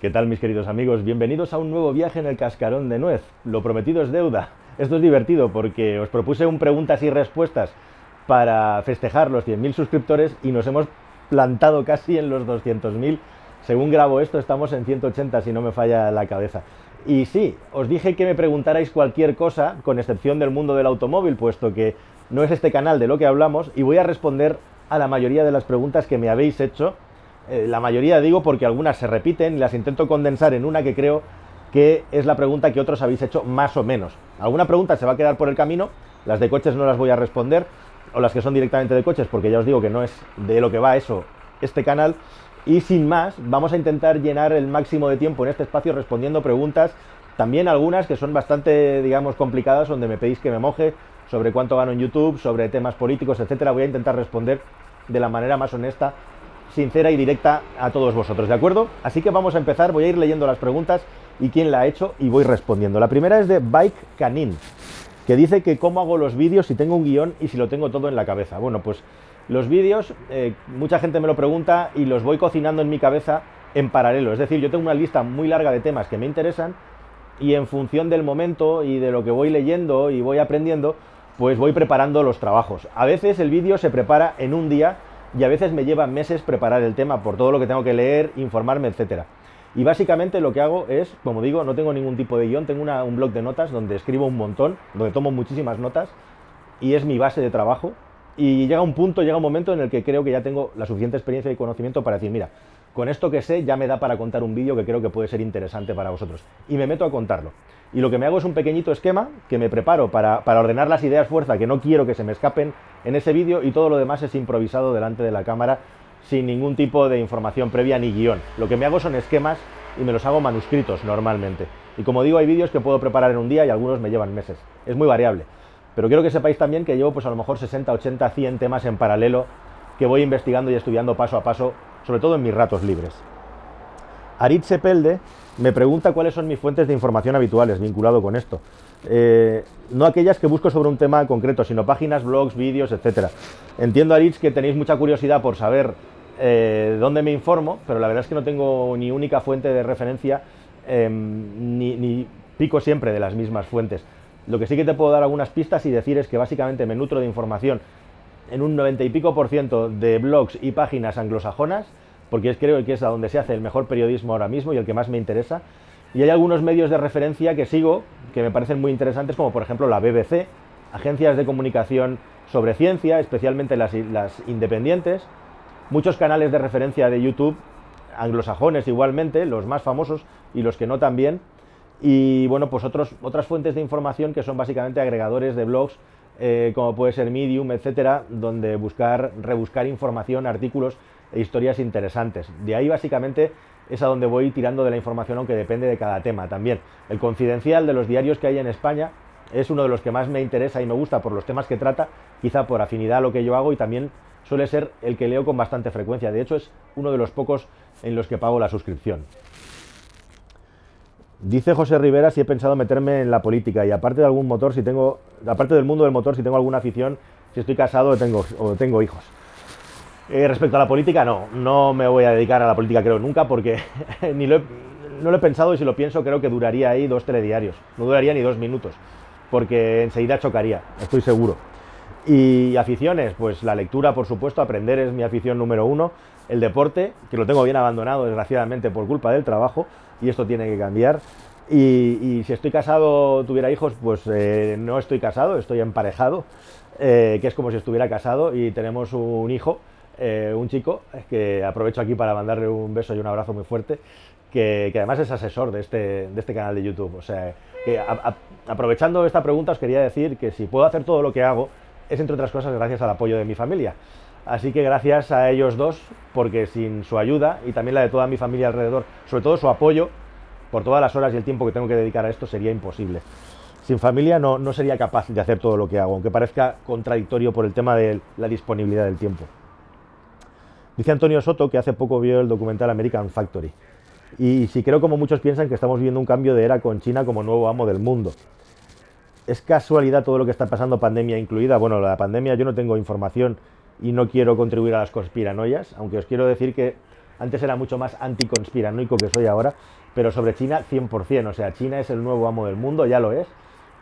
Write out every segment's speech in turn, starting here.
¿Qué tal mis queridos amigos? Bienvenidos a un nuevo viaje en el cascarón de nuez. Lo prometido es deuda. Esto es divertido porque os propuse un preguntas y respuestas para festejar los 100.000 suscriptores y nos hemos plantado casi en los 200.000. Según grabo esto estamos en 180 si no me falla la cabeza. Y sí, os dije que me preguntarais cualquier cosa, con excepción del mundo del automóvil, puesto que no es este canal de lo que hablamos, y voy a responder a la mayoría de las preguntas que me habéis hecho eh, la mayoría digo porque algunas se repiten y las intento condensar en una que creo que es la pregunta que otros habéis hecho más o menos. Alguna pregunta se va a quedar por el camino, las de coches no las voy a responder, o las que son directamente de coches, porque ya os digo que no es de lo que va eso este canal. Y sin más, vamos a intentar llenar el máximo de tiempo en este espacio respondiendo preguntas, también algunas que son bastante, digamos, complicadas, donde me pedís que me moje sobre cuánto gano en YouTube, sobre temas políticos, etcétera. Voy a intentar responder de la manera más honesta sincera y directa a todos vosotros, ¿de acuerdo? Así que vamos a empezar, voy a ir leyendo las preguntas y quién la ha hecho y voy respondiendo. La primera es de Bike Canin, que dice que cómo hago los vídeos si tengo un guion y si lo tengo todo en la cabeza. Bueno, pues los vídeos, eh, mucha gente me lo pregunta y los voy cocinando en mi cabeza en paralelo. Es decir, yo tengo una lista muy larga de temas que me interesan y en función del momento y de lo que voy leyendo y voy aprendiendo, pues voy preparando los trabajos. A veces el vídeo se prepara en un día y a veces me lleva meses preparar el tema por todo lo que tengo que leer, informarme, etcétera. Y básicamente lo que hago es, como digo, no tengo ningún tipo de guion, tengo un blog de notas donde escribo un montón, donde tomo muchísimas notas y es mi base de trabajo. Y llega un punto, llega un momento en el que creo que ya tengo la suficiente experiencia y conocimiento para decir, mira, con esto que sé ya me da para contar un vídeo que creo que puede ser interesante para vosotros. Y me meto a contarlo. Y lo que me hago es un pequeñito esquema que me preparo para, para ordenar las ideas fuerza que no quiero que se me escapen en ese vídeo y todo lo demás es improvisado delante de la cámara sin ningún tipo de información previa ni guion. Lo que me hago son esquemas y me los hago manuscritos normalmente. Y como digo, hay vídeos que puedo preparar en un día y algunos me llevan meses. Es muy variable. Pero quiero que sepáis también que llevo pues a lo mejor 60, 80, 100 temas en paralelo que voy investigando y estudiando paso a paso, sobre todo en mis ratos libres. Aritz Pelde me pregunta cuáles son mis fuentes de información habituales vinculado con esto. Eh, no aquellas que busco sobre un tema concreto, sino páginas, blogs, vídeos, etc. Entiendo, Aritz, que tenéis mucha curiosidad por saber eh, dónde me informo, pero la verdad es que no tengo ni única fuente de referencia, em, ni, ni pico siempre de las mismas fuentes. Lo que sí que te puedo dar algunas pistas y decir es que básicamente me nutro de información en un 90 y pico por ciento de blogs y páginas anglosajonas, porque es, creo que es a donde se hace el mejor periodismo ahora mismo y el que más me interesa. Y hay algunos medios de referencia que sigo que me parecen muy interesantes, como por ejemplo la BBC, agencias de comunicación sobre ciencia, especialmente las, las independientes, muchos canales de referencia de YouTube, anglosajones igualmente, los más famosos y los que no también, y bueno, pues otros, otras fuentes de información que son básicamente agregadores de blogs, eh, como puede ser Medium, etcétera, donde buscar, rebuscar información, artículos e historias interesantes. De ahí básicamente es a donde voy tirando de la información, aunque depende de cada tema también. El confidencial de los diarios que hay en España es uno de los que más me interesa y me gusta por los temas que trata, quizá por afinidad a lo que yo hago y también suele ser el que leo con bastante frecuencia. De hecho, es uno de los pocos en los que pago la suscripción. Dice José Rivera si he pensado meterme en la política y aparte de algún motor, si tengo, aparte del mundo del motor, si tengo alguna afición, si estoy casado o tengo, o tengo hijos. Eh, respecto a la política, no, no me voy a dedicar a la política, creo, nunca, porque ni lo he, no lo he pensado y si lo pienso creo que duraría ahí dos telediarios, no duraría ni dos minutos, porque enseguida chocaría, estoy seguro. Y aficiones, pues la lectura, por supuesto, aprender es mi afición número uno, el deporte, que lo tengo bien abandonado desgraciadamente por culpa del trabajo, y esto tiene que cambiar. Y, si estoy casado, tuviera hijos, pues eh, no estoy casado, estoy emparejado, eh, que es como si estuviera casado y tenemos un hijo eh, un chico que aprovecho aquí para mandarle un beso y un abrazo muy fuerte, que, además es asesor de este, de este canal de YouTube. O sea, aprovechando esta pregunta os quería decir que si puedo hacer todo lo que hago es entre otras cosas gracias al apoyo de mi familia. Así que gracias a ellos dos, porque sin su ayuda y también la de toda mi familia alrededor, sobre todo su apoyo, por todas las horas y el tiempo que tengo que dedicar a esto, sería imposible. Sin familia no, no sería capaz de hacer todo lo que hago, aunque parezca contradictorio por el tema de la disponibilidad del tiempo. Dice Antonio Soto que hace poco vio el documental American Factory. Y si creo como muchos piensan que estamos viendo un cambio de era con China como nuevo amo del mundo. ¿Es casualidad todo lo que está pasando, pandemia incluida? Bueno, la pandemia yo no tengo información y no quiero contribuir a las conspiranoias, aunque os quiero decir que Antes era mucho más anticonspiranoico que soy ahora, pero sobre China 100%. O sea, China es el nuevo amo del mundo, ya lo es.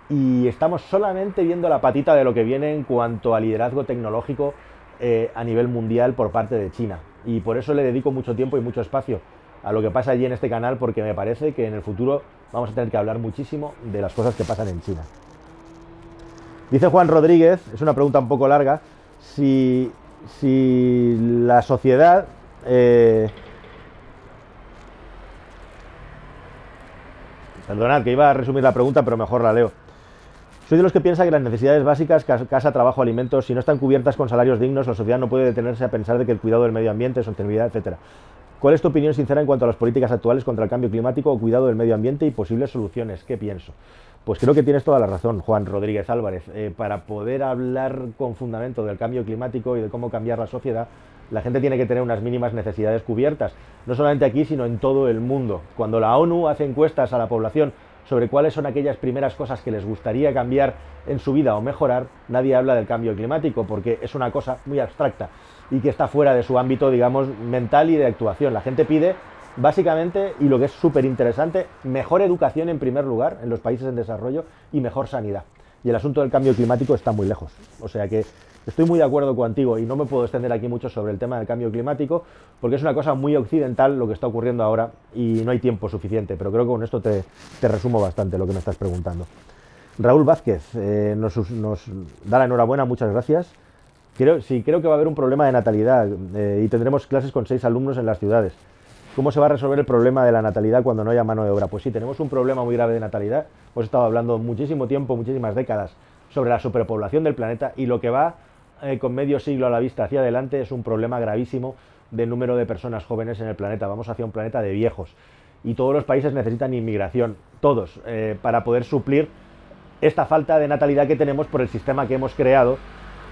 Y estamos solamente viendo la patita de lo que viene en cuanto a liderazgo tecnológico eh, a nivel mundial por parte de China. Y por eso le dedico mucho tiempo y mucho espacio a lo que pasa allí en este canal, porque me parece que en el futuro vamos a tener que hablar muchísimo de las cosas que pasan en China. Dice Juan Rodríguez, es una pregunta un poco larga, si, la sociedad... Eh, perdonad que iba a resumir la pregunta, pero mejor la leo. Soy de los que piensa que las necesidades básicas, casa, trabajo, alimentos, si no están cubiertas con salarios dignos, la sociedad no puede detenerse a pensar de que el cuidado del medio ambiente, sostenibilidad, etcétera. ¿Cuál es tu opinión sincera en cuanto a las políticas actuales contra el cambio climático o cuidado del medio ambiente y posibles soluciones? ¿Qué pienso? Pues creo que tienes toda la razón, Juan Rodríguez Álvarez. Eh, para poder hablar con fundamento del cambio climático y de cómo cambiar la sociedad, la gente tiene que tener unas mínimas necesidades cubiertas, no solamente aquí, sino en todo el mundo. Cuando la ONU hace encuestas a la población sobre cuáles son aquellas primeras cosas que les gustaría cambiar en su vida o mejorar, nadie habla del cambio climático porque es una cosa muy abstracta y que está fuera de su ámbito, digamos, mental y de actuación. La gente pide básicamente, y lo que es súper interesante, mejor educación en primer lugar en los países en desarrollo y mejor sanidad. Y el asunto del cambio climático está muy lejos. O sea que Estoy muy de acuerdo contigo y no me puedo extender aquí mucho sobre el tema del cambio climático porque es una cosa muy occidental lo que está ocurriendo ahora y no hay tiempo suficiente, pero creo que con esto te, resumo bastante lo que me estás preguntando. Raúl Vázquez eh, nos, da la enhorabuena, muchas gracias. Creo, sí, creo que va a haber un problema de natalidad eh, y tendremos clases con seis alumnos en las ciudades. ¿Cómo se va a resolver el problema de la natalidad cuando no haya mano de obra? Pues sí, tenemos un problema muy grave de natalidad. Hemos estado hablando muchísimo tiempo, muchísimas décadas sobre la superpoblación del planeta y lo que va eh, con medio siglo a la vista hacia adelante es un problema gravísimo de número de personas jóvenes en el planeta. Vamos hacia un planeta de viejos. Y todos los países necesitan inmigración, todos, eh, para poder suplir esta falta de natalidad que tenemos por el sistema que hemos creado,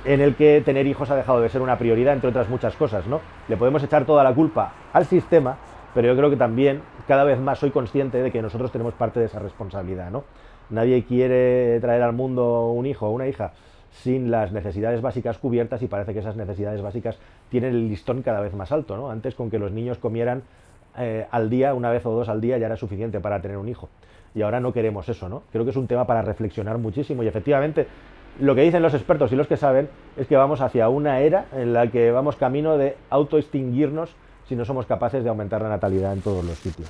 en el que tener hijos ha dejado de ser una prioridad, entre otras muchas cosas, ¿no? Le podemos echar toda la culpa al sistema, pero yo creo que también cada vez más soy consciente de que nosotros tenemos parte de esa responsabilidad, ¿no? Nadie quiere traer al mundo un hijo o una hija sin las necesidades básicas cubiertas y parece que esas necesidades básicas tienen el listón cada vez más alto. ¿no? Antes con que los niños comieran eh, al día, una vez o dos al día, ya era suficiente para tener un hijo. Y ahora no queremos eso, ¿no? Creo que es un tema para reflexionar muchísimo y efectivamente lo que dicen los expertos y los que saben es que vamos hacia una era en la que vamos camino de autoextinguirnos si no somos capaces de aumentar la natalidad en todos los sitios.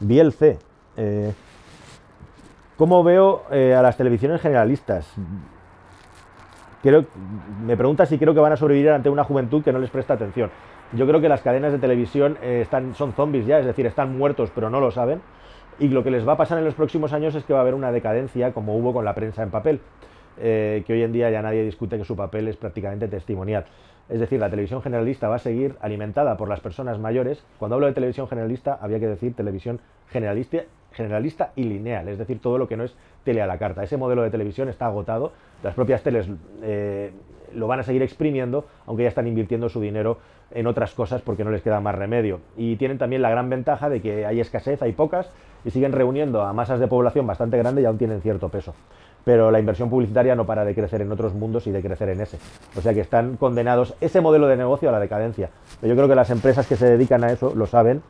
Biel C. Eh, ¿Cómo veo eh, a las televisiones generalistas? me pregunta si creo que van a sobrevivir ante una juventud que no les presta atención. Yo creo que las cadenas de televisión eh, están, son zombies ya, es decir, están muertos pero no lo saben. Y lo que les va a pasar en los próximos años es que va a haber una decadencia como hubo con la prensa en papel, eh, que hoy en día ya nadie discute que su papel es prácticamente testimonial. Es decir, la televisión generalista va a seguir alimentada por las personas mayores. Cuando hablo de televisión generalista, había que decir televisión generalista, y lineal, es decir, todo lo que no es tele a la carta. Ese modelo de televisión está agotado, las propias teles eh, lo van a seguir exprimiendo, aunque ya están invirtiendo su dinero en otras cosas porque no les queda más remedio. Y tienen también la gran ventaja de que hay escasez, hay pocas, y siguen reuniendo a masas de población bastante grandes y aún tienen cierto peso. Pero la inversión publicitaria no para de crecer en otros mundos y de crecer en ese. O sea que están condenados ese modelo de negocio a la decadencia. Yo creo que las empresas que se dedican a eso lo saben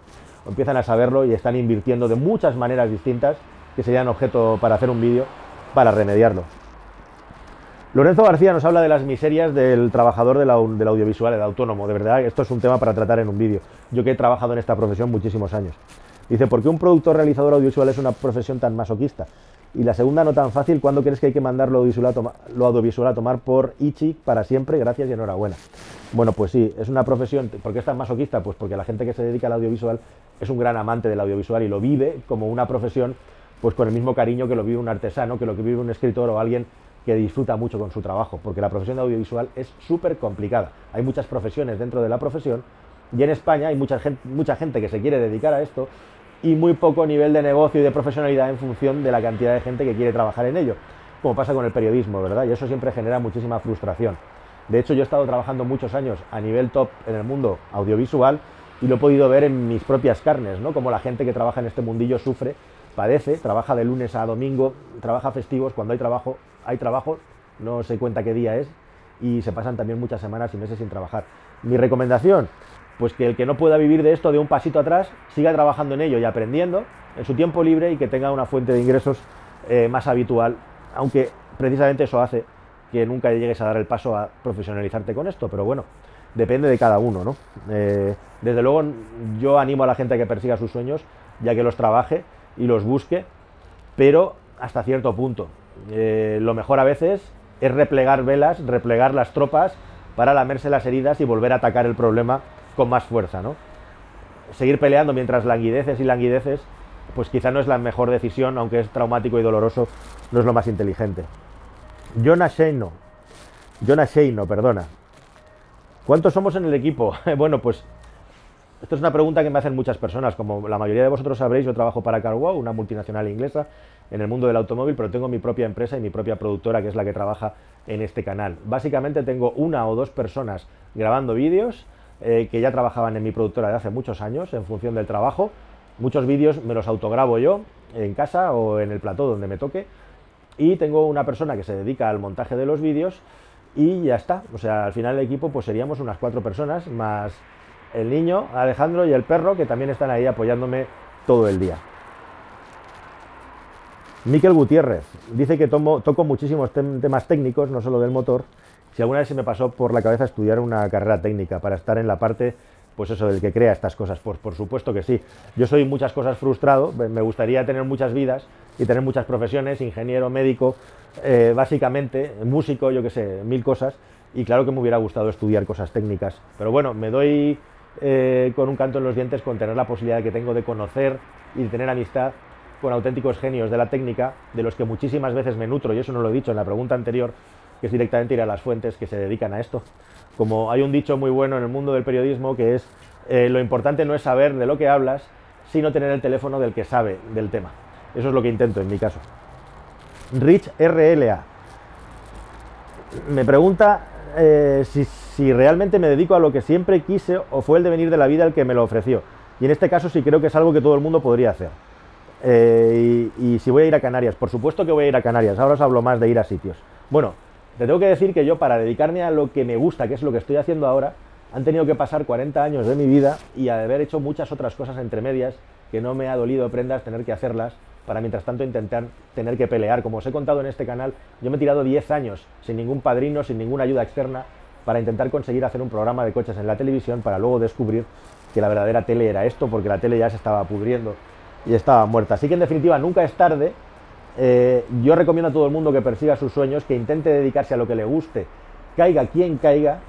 empiezan a saberlo y están invirtiendo de muchas maneras distintas que serían objeto para hacer un vídeo para remediarlo. Lorenzo García nos habla de las miserias del trabajador del, audiovisual, el autónomo. De verdad, esto es un tema para tratar en un vídeo. Yo que he trabajado en esta profesión muchísimos años. Dice, ¿por qué un productor realizador audiovisual es una profesión tan masoquista? Y la segunda no tan fácil, ¿cuándo crees que hay que mandar lo audiovisual a, lo audiovisual a tomar por Ichi para siempre? Gracias y enhorabuena. Bueno, pues sí, es una profesión. ¿Por qué es tan masoquista? Pues porque la gente que se dedica al audiovisual es un gran amante del audiovisual y lo vive como una profesión, pues con el mismo cariño que lo vive un artesano, que lo que vive un escritor o alguien que disfruta mucho con su trabajo, porque la profesión de audiovisual es súper complicada. Hay muchas profesiones dentro de la profesión y en España hay mucha mucha gente que se quiere dedicar a esto y muy poco nivel de negocio y de profesionalidad en función de la cantidad de gente que quiere trabajar en ello, como pasa con el periodismo, ¿verdad? Y eso siempre genera muchísima frustración. De hecho, yo he estado trabajando muchos años a nivel top en el mundo audiovisual y lo he podido ver en mis propias carnes, ¿no? Como la gente que trabaja en este mundillo sufre, padece, trabaja de lunes a domingo, trabaja festivos, cuando hay trabajo, hay trabajo, no se cuenta qué día es, y se pasan también muchas semanas y meses sin trabajar. Mi recomendación, pues que el que no pueda vivir de esto de un pasito atrás siga trabajando en ello y aprendiendo en su tiempo libre y que tenga una fuente de ingresos eh, más habitual, aunque precisamente eso hace que nunca llegues a dar el paso a profesionalizarte con esto, pero bueno, depende de cada uno, ¿no? Eh, desde luego yo animo a la gente a que persiga sus sueños, ya que los trabaje y los busque, pero hasta cierto punto. Eh, lo mejor a veces es replegar velas, replegar las tropas para lamerse las heridas y volver a atacar el problema con más fuerza, ¿no? Seguir peleando mientras languideces y languideces, pues quizá no es la mejor decisión, aunque es traumático y doloroso, no es lo más inteligente. Jonah Sheino, Jonah Sheino, perdona. ¿Cuántos somos en el equipo? bueno, pues esto es una pregunta que me hacen muchas personas. Como la mayoría de vosotros sabréis, yo trabajo para CarWow, una multinacional inglesa en el mundo del automóvil, pero tengo mi propia empresa y mi propia productora, que es la que trabaja en este canal. Básicamente tengo una o dos personas grabando vídeos eh, que ya trabajaban en mi productora de hace muchos años en función del trabajo. Muchos vídeos me los autograbo yo en casa o en el plató donde me toque. Y tengo una persona que se dedica al montaje de los vídeos y ya está. O sea, al final el equipo pues seríamos unas cuatro personas, más el niño, Alejandro y el perro, que también están ahí apoyándome todo el día. Miquel Gutiérrez dice que toco muchísimos temas técnicos, no solo del motor. Si alguna vez se me pasó por la cabeza estudiar una carrera técnica para estar en la parte, pues eso, del que crea estas cosas, pues por supuesto que sí. Yo soy muchas cosas frustrado, me gustaría tener muchas vidas y tener muchas profesiones, ingeniero, médico, eh, básicamente, músico, yo qué sé, mil cosas. Y claro que me hubiera gustado estudiar cosas técnicas. Pero bueno, me doy eh, con un canto en los dientes con tener la posibilidad que tengo de conocer y de tener amistad con auténticos genios de la técnica, de los que muchísimas veces me nutro, y eso no lo he dicho en la pregunta anterior, que es directamente ir a las fuentes que se dedican a esto. Como hay un dicho muy bueno en el mundo del periodismo que es, eh, lo importante no es saber de lo que hablas, sino tener el teléfono del que sabe del tema. Eso es lo que intento en mi caso. Rich RLA me pregunta eh, si, realmente me dedico a lo que siempre quise o fue el devenir de la vida el que me lo ofreció. Y en este caso sí creo que es algo que todo el mundo podría hacer. Eh, y, si voy a ir a Canarias, por supuesto que voy a ir a Canarias, ahora os hablo más de ir a sitios. Bueno, te tengo que decir que yo para dedicarme a lo que me gusta, que es lo que estoy haciendo ahora, han tenido que pasar 40 años de mi vida y haber hecho muchas otras cosas entre medias que no me ha dolido prendas tener que hacerlas para mientras tanto intentar tener que pelear. Como os he contado en este canal, yo me he tirado 10 años sin ningún padrino, sin ninguna ayuda externa, para intentar conseguir hacer un programa de coches en la televisión, para luego descubrir que la verdadera tele era esto, porque la tele ya se estaba pudriendo y estaba muerta. Así que en definitiva nunca es tarde. Eh, yo recomiendo a todo el mundo que persiga sus sueños, que intente dedicarse a lo que le guste, caiga quien caiga.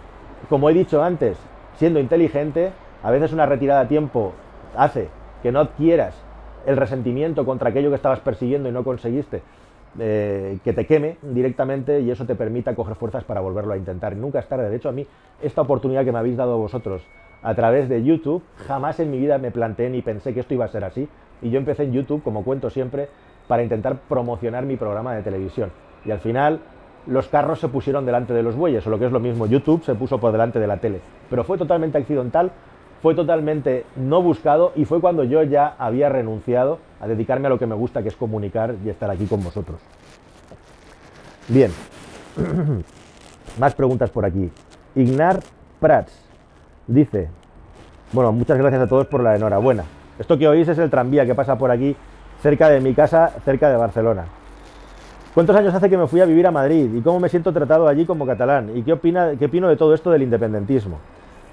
Como he dicho antes, siendo inteligente, a veces una retirada a tiempo hace que no adquieras el resentimiento contra aquello que estabas persiguiendo y no conseguiste, eh, que te queme directamente y eso te permita coger fuerzas para volverlo a intentar. nunca es tarde. De hecho, a mí, esta oportunidad que me habéis dado vosotros a través de YouTube, jamás en mi vida me planteé ni pensé que esto iba a ser así. Y yo empecé en YouTube, como cuento siempre, para intentar promocionar mi programa de televisión. Y al final los carros se pusieron delante de los bueyes, o lo que es lo mismo, YouTube se puso por delante de la tele. Pero fue totalmente accidental, fue totalmente no buscado y fue cuando yo ya había renunciado a dedicarme a lo que me gusta, que es comunicar y estar aquí con vosotros. Bien, más preguntas por aquí. Ignar Prats dice, bueno, muchas gracias a todos por la enhorabuena. Esto que oís es el tranvía que pasa por aquí, cerca de mi casa, cerca de Barcelona. ¿Cuántos años hace que me fui a vivir a Madrid? ¿Y cómo me siento tratado allí como catalán? ¿Y qué, opina, qué opino de todo esto del independentismo?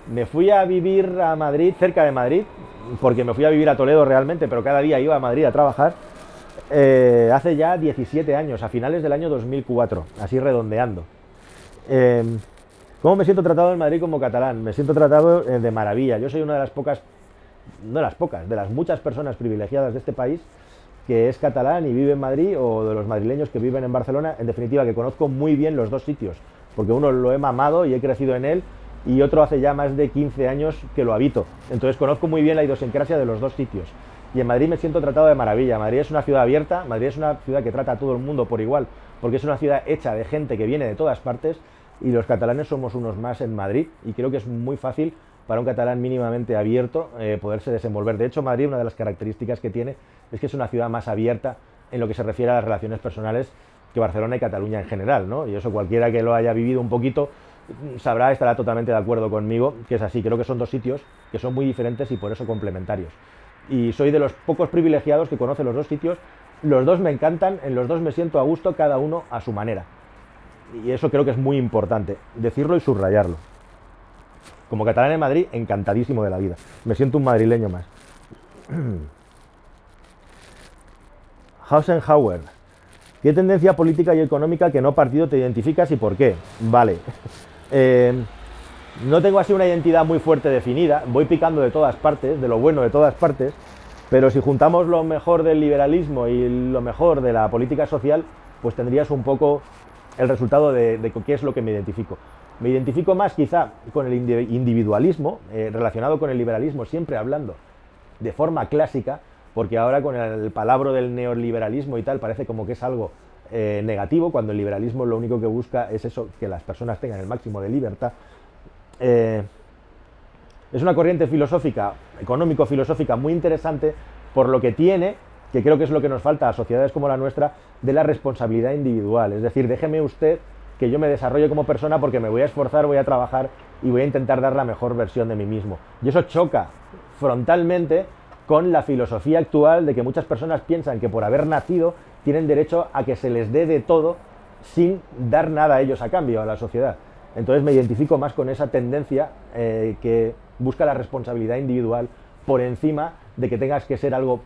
Me fui a vivir a Madrid, cerca de Madrid, porque me fui a vivir a Toledo realmente, pero cada día iba a Madrid a trabajar, eh, hace ya 17 años, a finales del año 2004, así redondeando. Em, ¿Cómo me siento tratado en Madrid como catalán? Me siento tratado eh, de maravilla. Yo soy una de las pocas, no de las pocas, de las muchas personas privilegiadas de este país que es catalán y vive en Madrid o de los madrileños que viven en Barcelona, en definitiva que conozco muy bien los dos sitios, porque uno lo he mamado y he crecido en él y otro hace ya más de 15 años que lo habito. Entonces conozco muy bien la idiosincrasia de los dos sitios. Y en Madrid me siento tratado de maravilla. Madrid es una ciudad abierta, Madrid es una ciudad que trata a todo el mundo por igual, porque es una ciudad hecha de gente que viene de todas partes y los catalanes somos unos más en Madrid y creo que es muy fácil para un catalán mínimamente abierto eh, poderse desenvolver. De hecho, Madrid, una de las características que tiene es que es una ciudad más abierta en lo que se refiere a las relaciones personales que Barcelona y Cataluña en general, ¿no? Y eso cualquiera que lo haya vivido un poquito, sabrá, estará totalmente de acuerdo conmigo, que es así. Creo que son dos sitios que son muy diferentes y por eso complementarios. Y soy de los pocos privilegiados que conoce los dos sitios. Los dos me encantan, en los dos me siento a gusto, cada uno a su manera. Y eso creo que es muy importante, decirlo y subrayarlo. Como catalán en Madrid, encantadísimo de la vida. Me siento un madrileño más. Hausenhauer. ¿Qué tendencia política y económica que no partido te identificas y por qué? Vale. Eh, no tengo así una identidad muy fuerte definida, voy picando de todas partes, de lo bueno de todas partes, pero si juntamos lo mejor del liberalismo y lo mejor de la política social, pues tendrías un poco el resultado de, qué es lo que me identifico. Me identifico más quizá con el individualismo, eh, relacionado con el liberalismo, siempre hablando de forma clásica, porque ahora con el palabra del neoliberalismo y tal parece como que es algo eh, negativo, cuando el liberalismo lo único que busca es eso, que las personas tengan el máximo de libertad. Eh, es una corriente filosófica, económico-filosófica muy interesante por lo que tiene, que creo que es lo que nos falta a sociedades como la nuestra, de la responsabilidad individual. Es decir, déjeme usted que yo me desarrolle como persona porque me voy a esforzar, voy a trabajar y voy a intentar dar la mejor versión de mí mismo. Y eso choca frontalmente con la filosofía actual de que muchas personas piensan que por haber nacido tienen derecho a que se les dé de todo sin dar nada a ellos a cambio a la sociedad. Entonces me identifico más con esa tendencia eh, que busca la responsabilidad individual por encima de que tengas que ser algo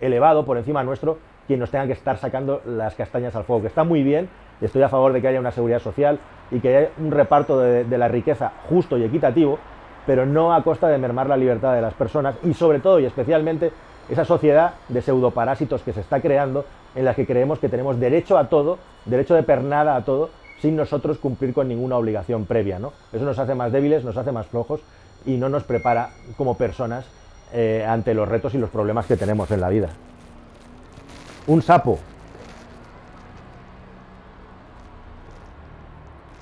elevado, por encima nuestro, quien nos tenga que estar sacando las castañas al fuego, que está muy bien, estoy a favor de que haya una seguridad social y que haya un reparto de la riqueza justo y equitativo, pero no a costa de mermar la libertad de las personas y sobre todo y especialmente esa sociedad de pseudoparásitos que se está creando en la que creemos que tenemos derecho a todo, derecho de pernada a todo, sin nosotros cumplir con ninguna obligación previa. Eso nos hace más débiles, nos hace más flojos y no nos prepara como personas eh, ante los retos y los problemas que tenemos en la vida. Un sapo,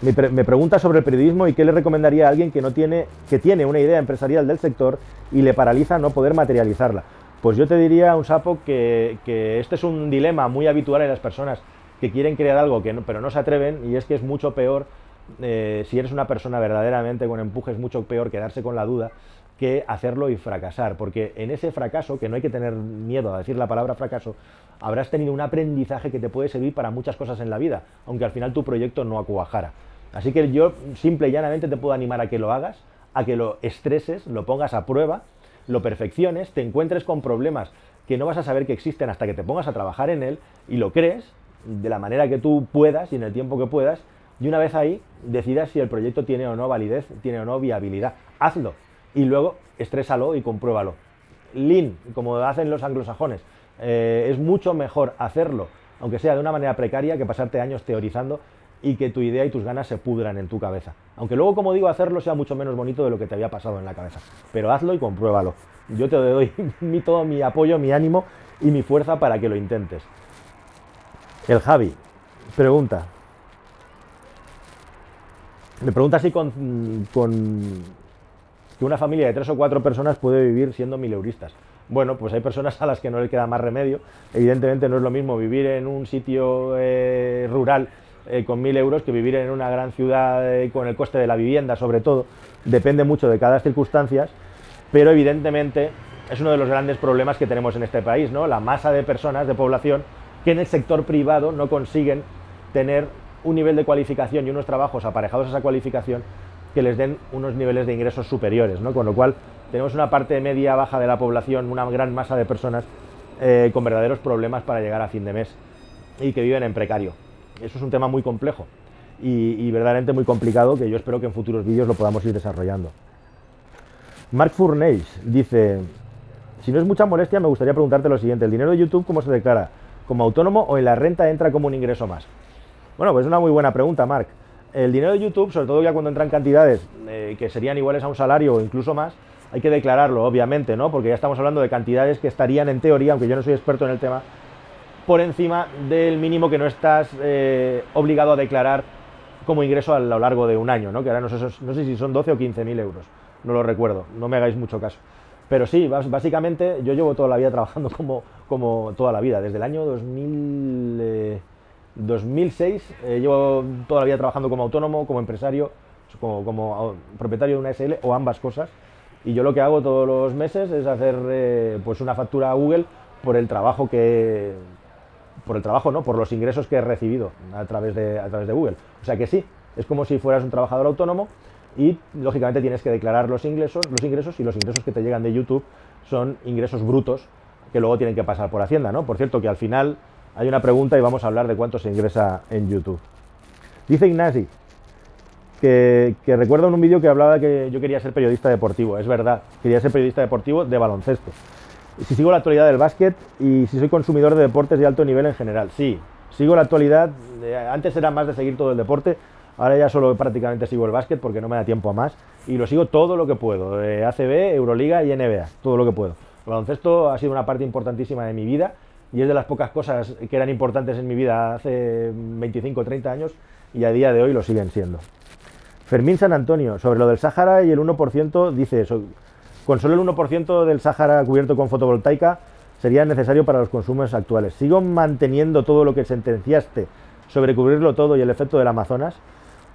Me, pregunta sobre el periodismo y qué le recomendaría a alguien que, no tiene, que tiene una idea empresarial del sector y le paraliza no poder materializarla. Pues yo te diría, un sapo, que, este es un dilema muy habitual en las personas que quieren crear algo que pero no se atreven y es que es mucho peor, eh, si eres una persona verdaderamente con empuje, es mucho peor quedarse con la duda que hacerlo y fracasar, porque en ese fracaso, que no hay que tener miedo a decir la palabra fracaso, habrás tenido un aprendizaje que te puede servir para muchas cosas en la vida, aunque al final tu proyecto no acuajara. Así que yo simple y llanamente te puedo animar a que lo hagas, a que lo estreses, lo pongas a prueba, lo perfecciones, te encuentres con problemas que no vas a saber que existen hasta que te pongas a trabajar en él y lo crees de la manera que tú puedas y en el tiempo que puedas y una vez ahí decidas si el proyecto tiene o no validez, tiene o no viabilidad. Hazlo y luego estrésalo y compruébalo. Lean, como hacen los anglosajones, eh, es mucho mejor hacerlo, aunque sea de una manera precaria, que pasarte años teorizando y que tu idea y tus ganas se pudran en tu cabeza. Aunque luego, como digo, hacerlo sea mucho menos bonito de lo que te había pasado en la cabeza. Pero hazlo y compruébalo. Yo te doy todo mi apoyo, mi ánimo y mi fuerza para que lo intentes. El Javi pregunta. Me pregunta si con, que una familia de tres o cuatro personas puede vivir siendo mileuristas. Bueno, pues hay personas a las que no les queda más remedio. Evidentemente no es lo mismo vivir en un sitio eh, rural eh, con mil euros que vivir en una gran ciudad eh, con el coste de la vivienda, sobre todo. Depende mucho de cada circunstancia, pero evidentemente es uno de los grandes problemas que tenemos en este país, ¿no? La masa de personas, de población, que en el sector privado no consiguen tener un nivel de cualificación y unos trabajos aparejados a esa cualificación que les den unos niveles de ingresos superiores, ¿no? Con lo cual tenemos una parte media baja de la población, una gran masa de personas eh, con verdaderos problemas para llegar a fin de mes y que viven en precario. Eso es un tema muy complejo y, verdaderamente muy complicado que yo espero que en futuros vídeos lo podamos ir desarrollando. Mark Fourneys dice, si no es mucha molestia, me gustaría preguntarte lo siguiente, ¿el dinero de YouTube cómo se declara? ¿Como autónomo o en la renta entra como un ingreso más? Bueno, pues es una muy buena pregunta, Mark. El dinero de YouTube, sobre todo ya cuando entran cantidades eh, que serían iguales a un salario o incluso más, hay que declararlo, obviamente, ¿no? Porque ya estamos hablando de cantidades que estarían en teoría, aunque yo no soy experto en el tema, por encima del mínimo que no estás eh, obligado a declarar como ingreso a lo largo de un año, ¿no? que ahora no sé, no sé si son 12 o 15 mil euros, no lo recuerdo, no me hagáis mucho caso. Pero sí, básicamente yo llevo toda la vida trabajando como, como toda la vida, desde el año 2000, 2006, eh, llevo toda la vida trabajando como autónomo, como empresario, como, como, propietario de una SL o ambas cosas. Y yo lo que hago todos los meses es hacer eh, pues una factura a Google por el trabajo que por el trabajo, no, por los ingresos que he recibido a través de, a través de Google. O sea que sí, es como si fueras un trabajador autónomo y lógicamente tienes que declarar los ingresos, los ingresos y los ingresos que te llegan de YouTube son ingresos brutos que luego tienen que pasar por Hacienda, ¿no? Por cierto, que al final hay una pregunta y vamos a hablar de cuánto se ingresa en YouTube. Dice Ignasi que, que recuerda en un vídeo que hablaba que yo quería ser periodista deportivo. Es verdad, quería ser periodista deportivo de baloncesto. Si sigo la actualidad del básquet y si soy consumidor de deportes de alto nivel en general. Sí, sigo la actualidad. Antes era más de seguir todo el deporte, ahora ya solo prácticamente sigo el básquet porque no me da tiempo a más. Y lo sigo todo lo que puedo. ACB, Euroliga y NBA, todo lo que puedo. El baloncesto ha sido una parte importantísima de mi vida y es de las pocas cosas que eran importantes en mi vida hace 25 o 30 años y a día de hoy lo siguen siendo. Fermín San Antonio, sobre lo del Sáhara y el 1%, dice eso, con solo el 1% del Sáhara cubierto con fotovoltaica sería necesario para los consumos actuales. ¿Sigo manteniendo todo lo que sentenciaste sobre cubrirlo todo y el efecto del Amazonas?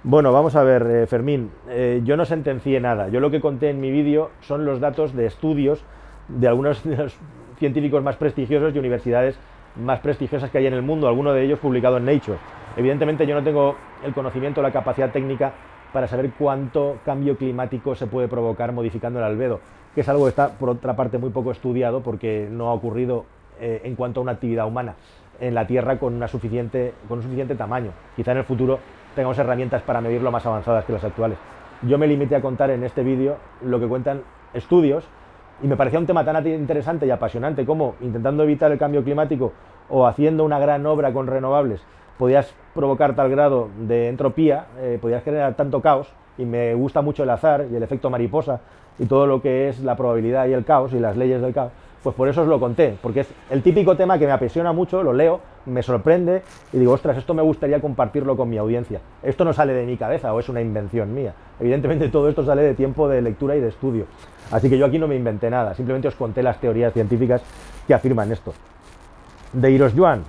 Bueno, vamos a ver, eh, Fermín, eh, yo no sentencié nada. Yo lo que conté en mi vídeo son los datos de estudios de algunos de los científicos más prestigiosos y universidades más prestigiosas que hay en el mundo, alguno de ellos publicado en Nature. Evidentemente yo no tengo el conocimiento, la capacidad técnica para saber cuánto cambio climático se puede provocar modificando el albedo, que es algo que está, por otra parte, muy poco estudiado porque no ha ocurrido eh, en cuanto a una actividad humana en la Tierra con, una suficiente, con un suficiente tamaño. Quizá en el futuro tengamos herramientas para medirlo más avanzadas que las actuales. Yo me limité a contar en este vídeo lo que cuentan estudios y me parecía un tema tan interesante y apasionante como intentando evitar el cambio climático o haciendo una gran obra con renovables, podías provocar tal grado de entropía, eh, podías generar tanto caos, y me gusta mucho el azar y el efecto mariposa y todo lo que es la probabilidad y el caos y las leyes del caos, pues por eso os lo conté, porque es el típico tema que me apasiona mucho, lo leo, me sorprende y digo, ostras, esto me gustaría compartirlo con mi audiencia. Esto no sale de mi cabeza o es una invención mía. Evidentemente todo esto sale de tiempo de lectura y de estudio. Así que yo aquí no me inventé nada, simplemente os conté las teorías científicas que afirman esto. De Iros Joan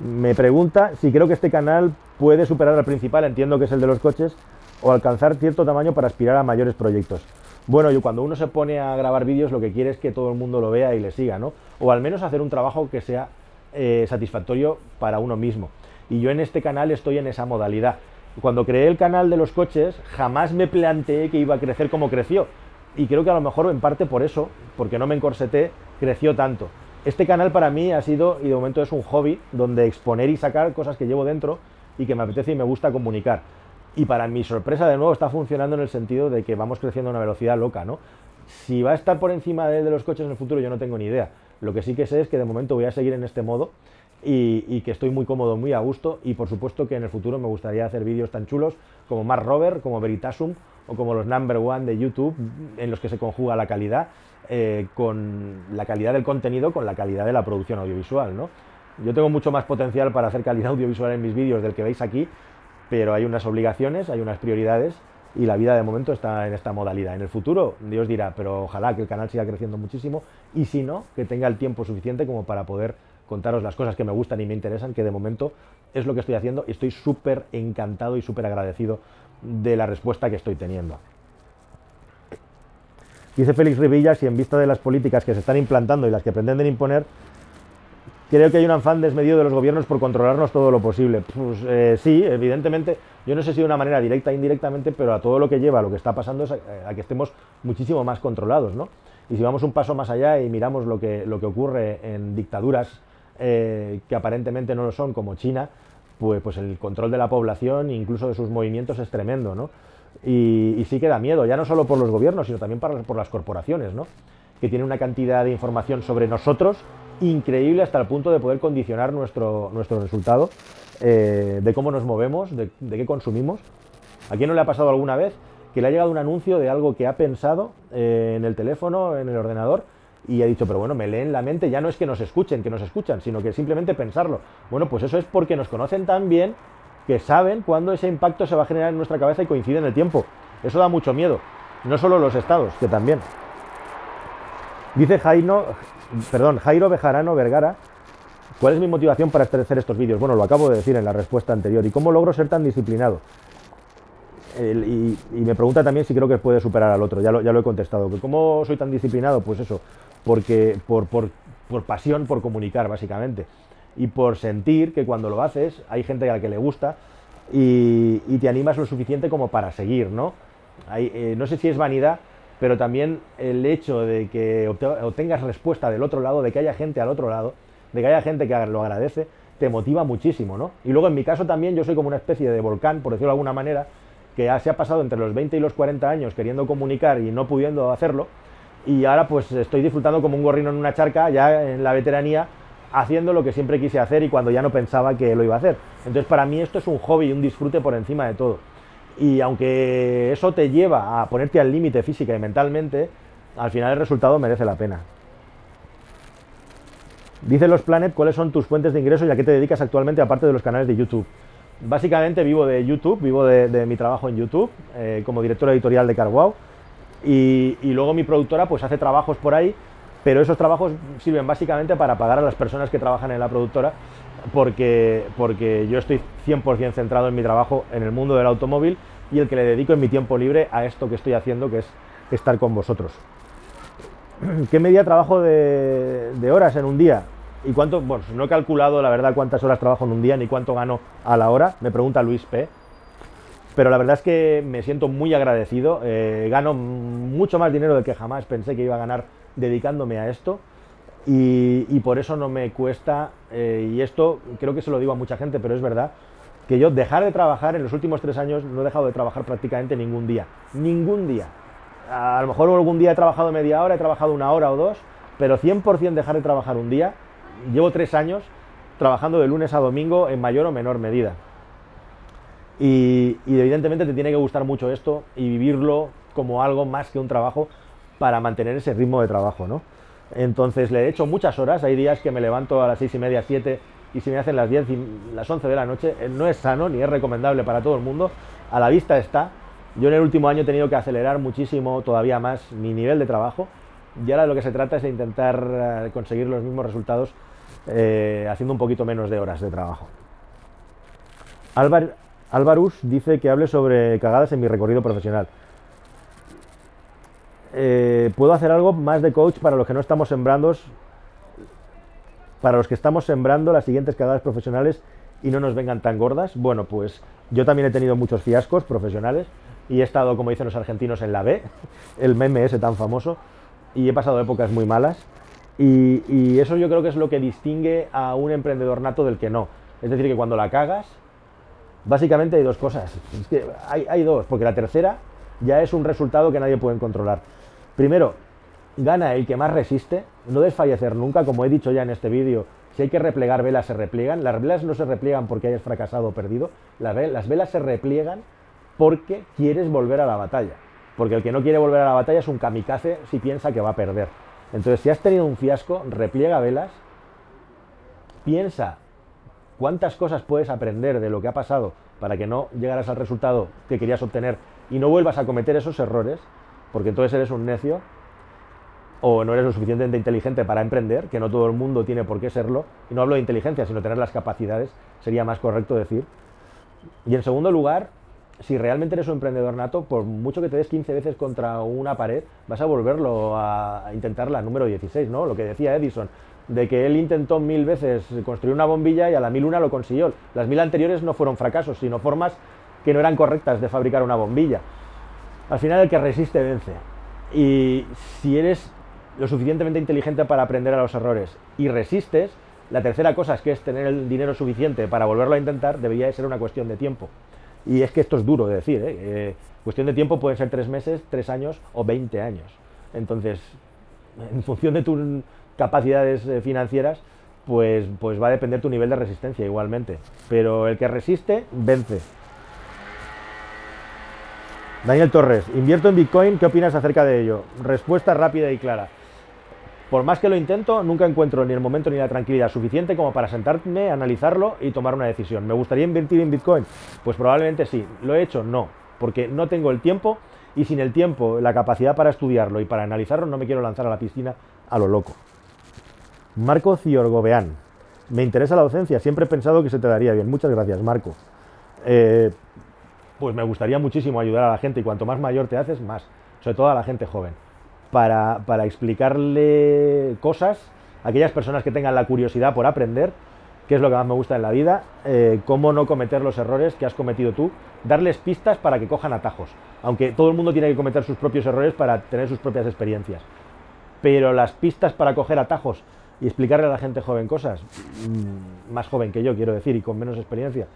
me pregunta si creo que este canal puede superar al principal, entiendo que es el de los coches, o alcanzar cierto tamaño para aspirar a mayores proyectos. Bueno, yo cuando uno se pone a grabar vídeos lo que quiere es que todo el mundo lo vea y le siga, ¿no? O al menos hacer un trabajo que sea eh, satisfactorio para uno mismo. Y yo en este canal estoy en esa modalidad. Cuando creé el canal de los coches, jamás me planteé que iba a crecer como creció. Y creo que a lo mejor en parte por eso, porque no me encorseté, creció tanto. Este canal para mí ha sido y de momento es un hobby donde exponer y sacar cosas que llevo dentro y que me apetece y me gusta comunicar. Y para mi sorpresa, de nuevo, está funcionando en el sentido de que vamos creciendo a una velocidad loca, ¿no? Si va a estar por encima de, los coches en el futuro, yo no tengo ni idea. Lo que sí que sé es que de momento voy a seguir en este modo y, que estoy muy cómodo, muy a gusto y por supuesto que en el futuro me gustaría hacer vídeos tan chulos como Mars Rover, como Veritasum o como los Number One de YouTube en los que se conjuga la calidad eh, con la calidad del contenido con la calidad de la producción audiovisual, ¿no? Yo tengo mucho más potencial para hacer calidad audiovisual en mis vídeos del que veis aquí pero hay unas obligaciones, hay unas prioridades y la vida de momento está en esta modalidad. En el futuro, Dios dirá, pero ojalá que el canal siga creciendo muchísimo y si no, que tenga el tiempo suficiente como para poder contaros las cosas que me gustan y me interesan, que de momento es lo que estoy haciendo y estoy súper encantado y súper agradecido de la respuesta que estoy teniendo. Dice Félix Rivilla, si en vista de las políticas que se están implantando y las que pretenden imponer, Creo que hay un afán desmedido de los gobiernos por controlarnos todo lo posible. Pues eh, sí, evidentemente, yo no sé si de una manera directa o indirectamente, pero a todo lo que lleva, lo que está pasando es a, que estemos muchísimo más controlados, ¿no? Y si vamos un paso más allá y miramos lo que, lo que ocurre en dictaduras eh, que aparentemente no lo son, como China, pues, pues el control de la población, incluso de sus movimientos, es tremendo, ¿no? Y, sí que da miedo, ya no solo por los gobiernos, sino también por las corporaciones, ¿no? Que tienen una cantidad de información sobre nosotros increíble hasta el punto de poder condicionar nuestro, nuestro resultado, eh, de cómo nos movemos, de, qué consumimos. ¿A quién no le ha pasado alguna vez que le ha llegado un anuncio de algo que ha pensado eh, en el teléfono, en el ordenador, y ha dicho, pero bueno, me leen la mente, ya no es que nos escuchen, que nos escuchan, sino que simplemente pensarlo. Bueno, pues eso es porque nos conocen tan bien que saben cuándo ese impacto se va a generar en nuestra cabeza y coincide en el tiempo. Eso da mucho miedo. No solo los estados, que también. Dice Jaino, perdón, Jairo Bejarano Vergara ¿Cuál es mi motivación para hacer estos vídeos? Bueno, lo acabo de decir en la respuesta anterior. ¿Y cómo logro ser tan disciplinado? y, me pregunta también si creo que puede superar al otro. Ya lo, ya lo he contestado. ¿Cómo soy tan disciplinado? Pues eso, porque por, por, por pasión por comunicar, básicamente. Y por sentir que cuando lo haces hay gente a la que le gusta y, te animas lo suficiente como para seguir, ¿no? Eh, no sé si es vanidad, pero también el hecho de que obtengas respuesta del otro lado, de que haya gente al otro lado, de que haya gente que lo agradece, te motiva muchísimo, ¿no? Y luego en mi caso también yo soy como una especie de volcán, por decirlo de alguna manera, que se ha pasado entre los 20 y los 40 años queriendo comunicar y no pudiendo hacerlo, y ahora pues estoy disfrutando como un gorrino en una charca, ya en la veteranía, haciendo lo que siempre quise hacer y cuando ya no pensaba que lo iba a hacer. Entonces para mí esto es un hobby y un disfrute por encima de todo. Y aunque eso te lleva a ponerte al límite física y mentalmente, al final el resultado merece la pena. Dice los Planet cuáles son tus fuentes de ingresos y a qué te dedicas actualmente aparte de los canales de YouTube. Básicamente vivo de YouTube, vivo de, mi trabajo en YouTube eh, como director editorial de CarWow y, y, luego mi productora pues hace trabajos por ahí pero esos trabajos sirven básicamente para pagar a las personas que trabajan en la productora, porque, porque yo estoy 100% centrado en mi trabajo en el mundo del automóvil y el que le dedico en mi tiempo libre a esto que estoy haciendo, que es estar con vosotros. ¿Qué media trabajo de, horas en un día? ¿Y cuánto? Bueno, no he calculado la verdad cuántas horas trabajo en un día ni cuánto gano a la hora, me pregunta Luis P. Pero la verdad es que me siento muy agradecido, eh, gano mucho más dinero del que jamás pensé que iba a ganar dedicándome a esto y, por eso no me cuesta, eh, y esto creo que se lo digo a mucha gente, pero es verdad, que yo dejar de trabajar en los últimos tres años no he dejado de trabajar prácticamente ningún día, ningún día. A lo mejor algún día he trabajado media hora, he trabajado una hora o dos, pero 100% dejar de trabajar un día, llevo tres años trabajando de lunes a domingo en mayor o menor medida. y, evidentemente te tiene que gustar mucho esto y vivirlo como algo más que un trabajo, para mantener ese ritmo de trabajo, ¿no? Entonces le he hecho muchas horas, hay días que me levanto a las seis y media, siete, y si me hacen las 10 y las 11 de la noche, eh, no es sano ni es recomendable para todo el mundo, a la vista está. Yo en el último año he tenido que acelerar muchísimo todavía más mi nivel de trabajo y ahora lo que se trata es de intentar eh, conseguir los mismos resultados eh, haciendo un poquito menos de horas de trabajo. Álvar, Álvarus dice que hable sobre cagadas en mi recorrido profesional. Eh, puedo hacer algo más de coach para los que no estamos sembrando, para los que estamos sembrando las siguientes cagadas profesionales y no nos vengan tan gordas. Bueno, pues yo también he tenido muchos fiascos profesionales y he estado, como dicen los argentinos, en la B, el meme ese tan famoso, y he pasado épocas muy malas. Y, eso yo creo que es lo que distingue a un emprendedor nato del que no. Es decir, que cuando la cagas, básicamente hay dos cosas. que hay, hay dos, porque la tercera ya es un resultado que nadie puede controlar. Primero, gana el que más resiste, no desfallecer nunca, como he dicho ya en este vídeo, si hay que replegar velas se repliegan, las velas no se repliegan porque hayas fracasado o perdido, las velas se repliegan porque quieres volver a la batalla, porque el que no quiere volver a la batalla es un kamikaze si piensa que va a perder. Entonces, si has tenido un fiasco, repliega velas, piensa cuántas cosas puedes aprender de lo que ha pasado para que no llegaras al resultado que querías obtener y no vuelvas a cometer esos errores, porque entonces eres un necio o no eres lo suficientemente inteligente para emprender, que no todo el mundo tiene por qué serlo, y no hablo de inteligencia, sino tener las capacidades, sería más correcto decir. Y en segundo lugar, si realmente eres un emprendedor nato, por mucho que te des 15 veces contra una pared, vas a volverlo a intentar la número 16, ¿no? Lo que decía Edison, de que él intentó mil veces construir una bombilla y a la mil una lo consiguió. Las mil anteriores no fueron fracasos, sino formas que no eran correctas de fabricar una bombilla. Al final el que resiste vence. Y si eres lo suficientemente inteligente para aprender a los errores y resistes, la tercera cosa es que es tener el dinero suficiente para volverlo a intentar, debería ser una cuestión de tiempo. Y es que esto es duro de decir, ¿eh? Eh, cuestión de tiempo puede ser tres meses, tres años o 20 años. Entonces, en función de tus capacidades eh, financieras, pues, pues va a depender tu nivel de resistencia igualmente. Pero el que resiste, vence. Daniel Torres, invierto en Bitcoin, ¿qué opinas acerca de ello? Respuesta rápida y clara. Por más que lo intento, nunca encuentro ni el momento ni la tranquilidad suficiente como para sentarme, analizarlo y tomar una decisión. ¿Me gustaría invertir en Bitcoin? Pues probablemente sí. ¿Lo he hecho? No, porque no tengo el tiempo y sin el tiempo, la capacidad para estudiarlo y para analizarlo, no me quiero lanzar a la piscina a lo loco. Marco Ciorgobeán. Me interesa la docencia, siempre he pensado que se te daría bien. Muchas gracias, Marco. Eh, pues me gustaría muchísimo ayudar a la gente y cuanto más mayor te haces, más, sobre todo a la gente joven, para, para explicarle cosas a aquellas personas que tengan la curiosidad por aprender, que es lo que más me gusta en la vida, eh, cómo no cometer los errores que has cometido tú, darles pistas para que cojan atajos, aunque todo el mundo tiene que cometer sus propios errores para tener sus propias experiencias. Pero las pistas para coger atajos y explicarle a la gente joven cosas, mm, más joven que yo quiero decir, y con menos experiencia,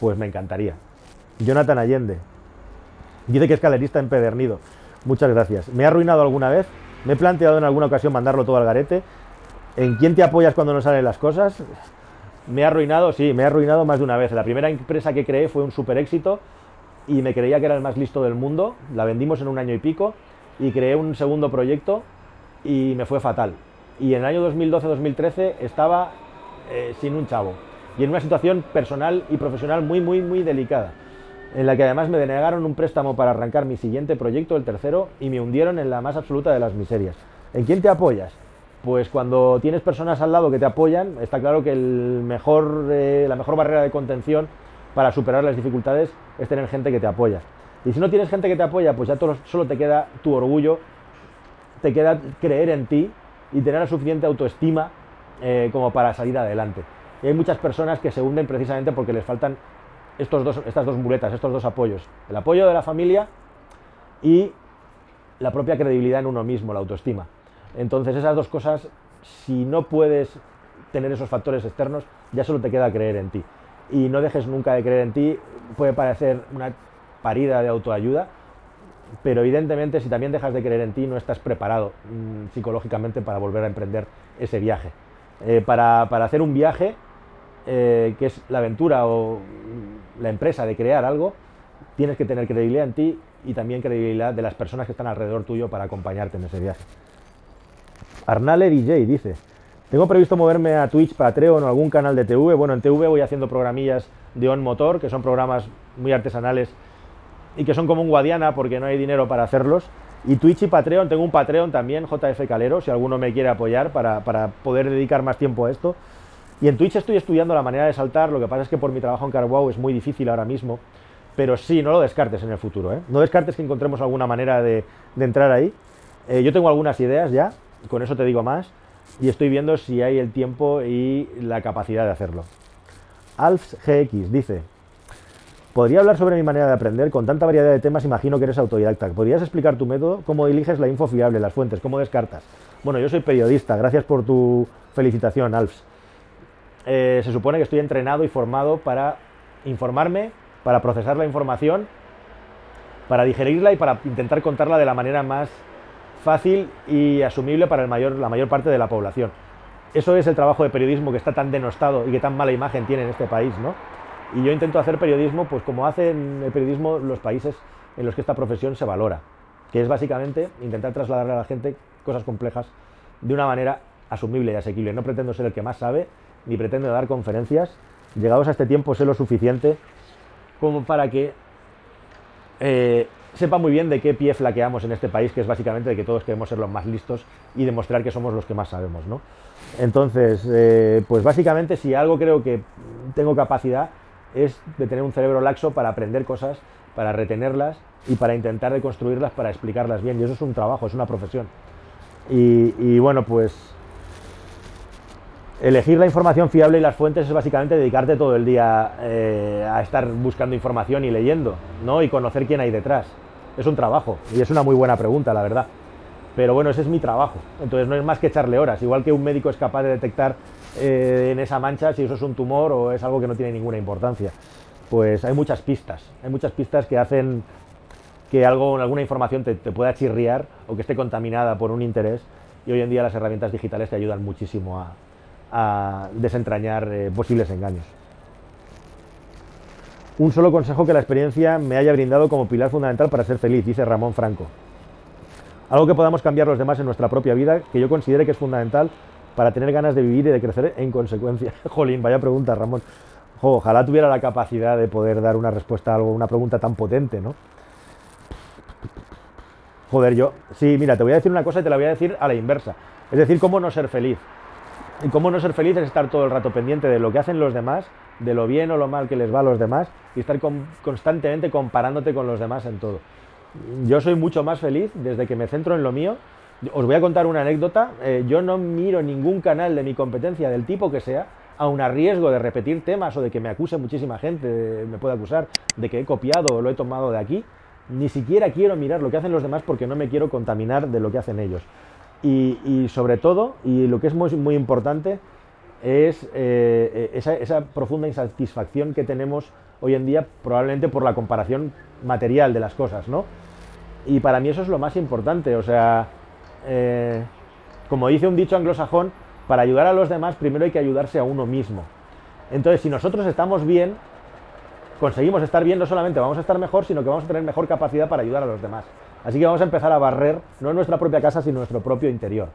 pues me encantaría. Jonathan Allende, dice que es calerista empedernido. Muchas gracias. ¿Me ha arruinado alguna vez? Me he planteado en alguna ocasión mandarlo todo al garete. ¿En quién te apoyas cuando no salen las cosas? Me ha arruinado, sí, me ha arruinado más de una vez. La primera empresa que creé fue un super éxito y me creía que era el más listo del mundo. La vendimos en un año y pico y creé un segundo proyecto y me fue fatal. Y en el año 2012-2013 estaba eh, sin un chavo y en una situación personal y profesional muy, muy, muy delicada, en la que además me denegaron un préstamo para arrancar mi siguiente proyecto, el tercero, y me hundieron en la más absoluta de las miserias. ¿En quién te apoyas? Pues cuando tienes personas al lado que te apoyan, está claro que el mejor, eh, la mejor barrera de contención para superar las dificultades es tener gente que te apoya. Y si no tienes gente que te apoya, pues ya solo te queda tu orgullo, te queda creer en ti y tener la suficiente autoestima eh, como para salir adelante. Y hay muchas personas que se hunden precisamente porque les faltan estos dos, estas dos muletas, estos dos apoyos. El apoyo de la familia y la propia credibilidad en uno mismo, la autoestima. Entonces esas dos cosas, si no puedes tener esos factores externos, ya solo te queda creer en ti. Y no dejes nunca de creer en ti, puede parecer una parida de autoayuda, pero evidentemente si también dejas de creer en ti, no estás preparado mm, psicológicamente para volver a emprender ese viaje. Eh, para, hacer un viaje, eh, que es la aventura o la empresa de crear algo, tienes que tener credibilidad en ti y también credibilidad de las personas que están alrededor tuyo para acompañarte en ese viaje. Arnale DJ dice, tengo previsto moverme a Twitch, Patreon o algún canal de TV. Bueno, en TV voy haciendo programillas de On Motor, que son programas muy artesanales y que son como un Guadiana porque no hay dinero para hacerlos. Y Twitch y Patreon, tengo un Patreon también, JF Calero, si alguno me quiere apoyar para, poder dedicar más tiempo a esto. Y en Twitch estoy estudiando la manera de saltar, lo que pasa es que por mi trabajo en CarWow es muy difícil ahora mismo, pero sí, no lo descartes en el futuro, ¿eh? no descartes que encontremos alguna manera de, entrar ahí. Eh, yo tengo algunas ideas ya, con eso te digo más, y estoy viendo si hay el tiempo y la capacidad de hacerlo. Alfs GX dice, podría hablar sobre mi manera de aprender, con tanta variedad de temas imagino que eres autodidacta. ¿Podrías explicar tu método? ¿Cómo eliges la info fiable, las fuentes? ¿Cómo descartas? Bueno, yo soy periodista, gracias por tu felicitación, Alfs. Eh, se supone que estoy entrenado y formado para informarme, para procesar la información, para digerirla y para intentar contarla de la manera más fácil y asumible para el mayor, la mayor parte de la población. Eso es el trabajo de periodismo que está tan denostado y que tan mala imagen tiene en este país, ¿no? Y yo intento hacer periodismo, pues como hacen el periodismo los países en los que esta profesión se valora, que es básicamente intentar trasladarle a la gente cosas complejas de una manera asumible y asequible. No pretendo ser el que más sabe, ni pretendo dar conferencias. Llegados a este tiempo sé lo suficiente como para que eh, sepa muy bien de qué pie flaqueamos en este país, que es básicamente de que todos queremos ser los más listos y demostrar que somos los que más sabemos, ¿no? Entonces, eh, pues básicamente si algo creo que tengo capacidad es de tener un cerebro laxo para aprender cosas, para retenerlas y para intentar reconstruirlas, para explicarlas bien. Y eso es un trabajo, es una profesión. Y, bueno, pues elegir la información fiable y las fuentes es básicamente dedicarte todo el día eh, a estar buscando información y leyendo, ¿no? Y conocer quién hay detrás. Es un trabajo y es una muy buena pregunta, la verdad. Pero bueno, ese es mi trabajo. Entonces no es más que echarle horas. Igual que un médico es capaz de detectar eh, en esa mancha si eso es un tumor o es algo que no tiene ninguna importancia. Pues hay muchas pistas. Hay muchas pistas que hacen que algo, alguna información te, pueda chirriar o que esté contaminada por un interés. Y hoy en día las herramientas digitales te ayudan muchísimo a, desentrañar eh, posibles engaños. Un solo consejo que la experiencia me haya brindado como pilar fundamental para ser feliz, dice Ramón Franco. Algo que podamos cambiar los demás en nuestra propia vida, que yo considere que es fundamental para tener ganas de vivir y de crecer en consecuencia. Jolín, vaya pregunta, Ramón. ojalá tuviera la capacidad de poder dar una respuesta a algo, una pregunta tan potente, ¿no? Joder, yo. Sí, mira, te voy a decir una cosa y te la voy a decir a la inversa. Es decir, cómo no ser feliz. Y cómo no ser feliz es estar todo el rato pendiente de lo que hacen los demás, de lo bien o lo mal que les va a los demás y estar constantemente comparándote con los demás en todo. Yo soy mucho más feliz desde que me centro en lo mío. Os voy a contar una anécdota. Eh, yo no miro ningún canal de mi competencia, del tipo que sea, aun a riesgo de repetir temas o de que me acuse muchísima gente, me puede acusar de que he copiado o lo he tomado de aquí. Ni siquiera quiero mirar lo que hacen los demás porque no me quiero contaminar de lo que hacen ellos. Y, sobre todo, y lo que es muy, muy importante, es eh, esa, profunda insatisfacción que tenemos hoy en día, probablemente por la comparación material de las cosas, ¿no? Y para mí eso es lo más importante, o sea, eh, como dice un dicho anglosajón, para ayudar a los demás primero hay que ayudarse a uno mismo. Entonces, si nosotros estamos bien, conseguimos estar bien, no solamente vamos a estar mejor, sino que vamos a tener mejor capacidad para ayudar a los demás. Así que vamos a empezar a barrer, no nuestra propia casa, sino nuestro propio interior.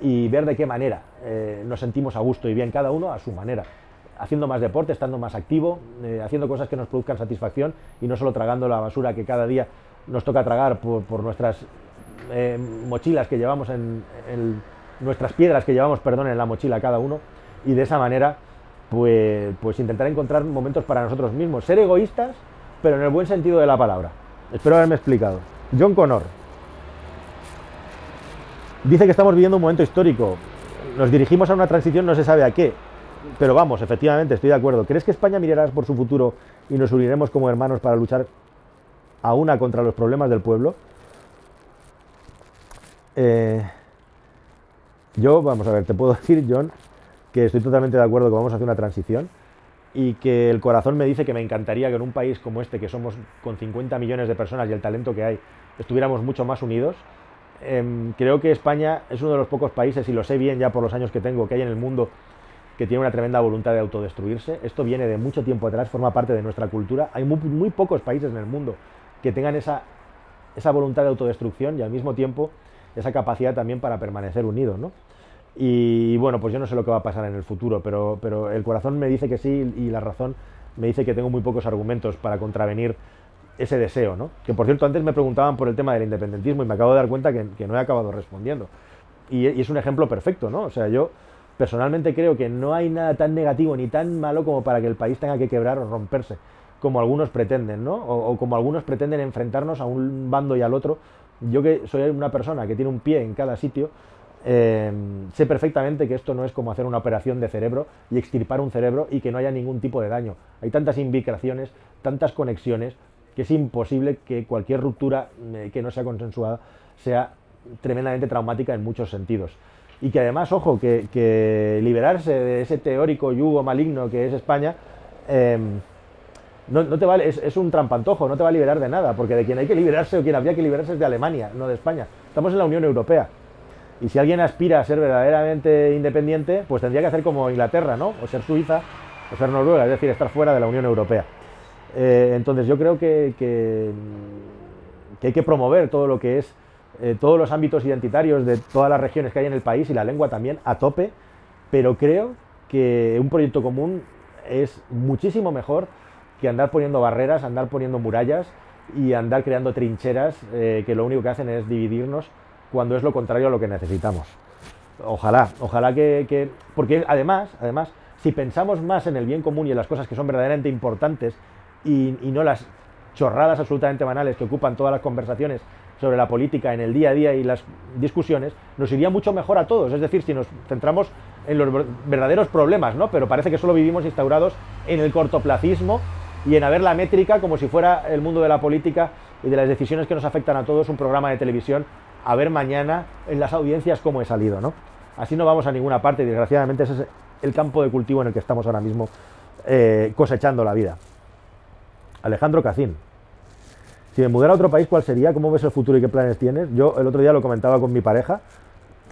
Y ver de qué manera eh, nos sentimos a gusto y bien cada uno a su manera. Haciendo más deporte, estando más activo, eh, haciendo cosas que nos produzcan satisfacción y no solo tragando la basura que cada día nos toca tragar por, nuestras eh, mochilas que llevamos en, nuestras piedras que llevamos, perdón, en la mochila cada uno. Y de esa manera, pues, pues intentar encontrar momentos para nosotros mismos. Ser egoístas, pero en el buen sentido de la palabra. Espero haberme explicado. John Connor dice que estamos viviendo un momento histórico. Nos dirigimos a una transición, no se sabe a qué. Pero vamos, efectivamente, estoy de acuerdo. ¿Crees que España mirará por su futuro y nos uniremos como hermanos para luchar a una contra los problemas del pueblo? Eh, yo, vamos a ver, te puedo decir, John, que estoy totalmente de acuerdo que vamos a hacer una transición y que el corazón me dice que me encantaría que en un país como este, que somos con 50 millones de personas y el talento que hay, estuviéramos mucho más unidos. Em, creo que España es uno de los pocos países, y lo sé bien ya por los años que tengo, que hay en el mundo que tiene una tremenda voluntad de autodestruirse. Esto viene de mucho tiempo atrás, forma parte de nuestra cultura. Hay muy, pocos países en el mundo que tengan esa, esa voluntad de autodestrucción y al mismo tiempo esa capacidad también para permanecer unidos. ¿no? Y bueno, pues yo no sé lo que va a pasar en el futuro, pero, pero el corazón me dice que sí y la razón me dice que tengo muy pocos argumentos para contravenir ese deseo, ¿no? Que por cierto, antes me preguntaban por el tema del independentismo y me acabo de dar cuenta que, no he acabado respondiendo. Y, es un ejemplo perfecto, ¿no? O sea, yo personalmente creo que no hay nada tan negativo ni tan malo como para que el país tenga que quebrar o romperse, como algunos pretenden, ¿no? O como algunos pretenden enfrentarnos a un bando y al otro. Yo que soy una persona que tiene un pie en cada sitio, eh, sé perfectamente que esto no es como hacer una operación de cerebro y extirpar un cerebro y que no haya ningún tipo de daño. Hay tantas invicaciones, tantas conexiones, que es imposible que cualquier ruptura eh, que no sea consensuada sea tremendamente traumática en muchos sentidos. Y que además, ojo, que, liberarse de ese teórico yugo maligno que es España, em, no, te vale, es, es, un trampantojo, no te va a liberar de nada, porque de quien hay que liberarse o quien habría que liberarse es de Alemania, no de España. Estamos en la Unión Europea. Y si alguien aspira a ser verdaderamente independiente, pues tendría que hacer como Inglaterra, ¿no? O ser Suiza, o ser Noruega, es decir, estar fuera de la Unión Europea. Eh, entonces yo creo que, hay que promover todo lo que es, eh, todos los ámbitos identitarios de todas las regiones que hay en el país y la lengua también a tope, pero creo que un proyecto común es muchísimo mejor que andar poniendo barreras, andar poniendo murallas y andar creando trincheras eh, que lo único que hacen es dividirnos cuando es lo contrario a lo que necesitamos. Ojalá, ojalá que, porque además, además, si pensamos más en el bien común y en las cosas que son verdaderamente importantes y, no las chorradas absolutamente banales que ocupan todas las conversaciones sobre la política en el día a día y las discusiones, nos iría mucho mejor a todos. Es decir, si nos centramos en los verdaderos problemas, ¿no? Pero parece que solo vivimos instaurados en el cortoplacismo y en haber la métrica como si fuera el mundo de la política y de las decisiones que nos afectan a todos un programa de televisión a ver mañana en las audiencias cómo he salido, ¿no? Así no vamos a ninguna parte desgraciadamente ese es el campo de cultivo en el que estamos ahora mismo eh, cosechando la vida. Alejandro Cacín. Si me mudara a otro país, ¿cuál sería? ¿Cómo ves el futuro y qué planes tienes? Yo el otro día lo comentaba con mi pareja.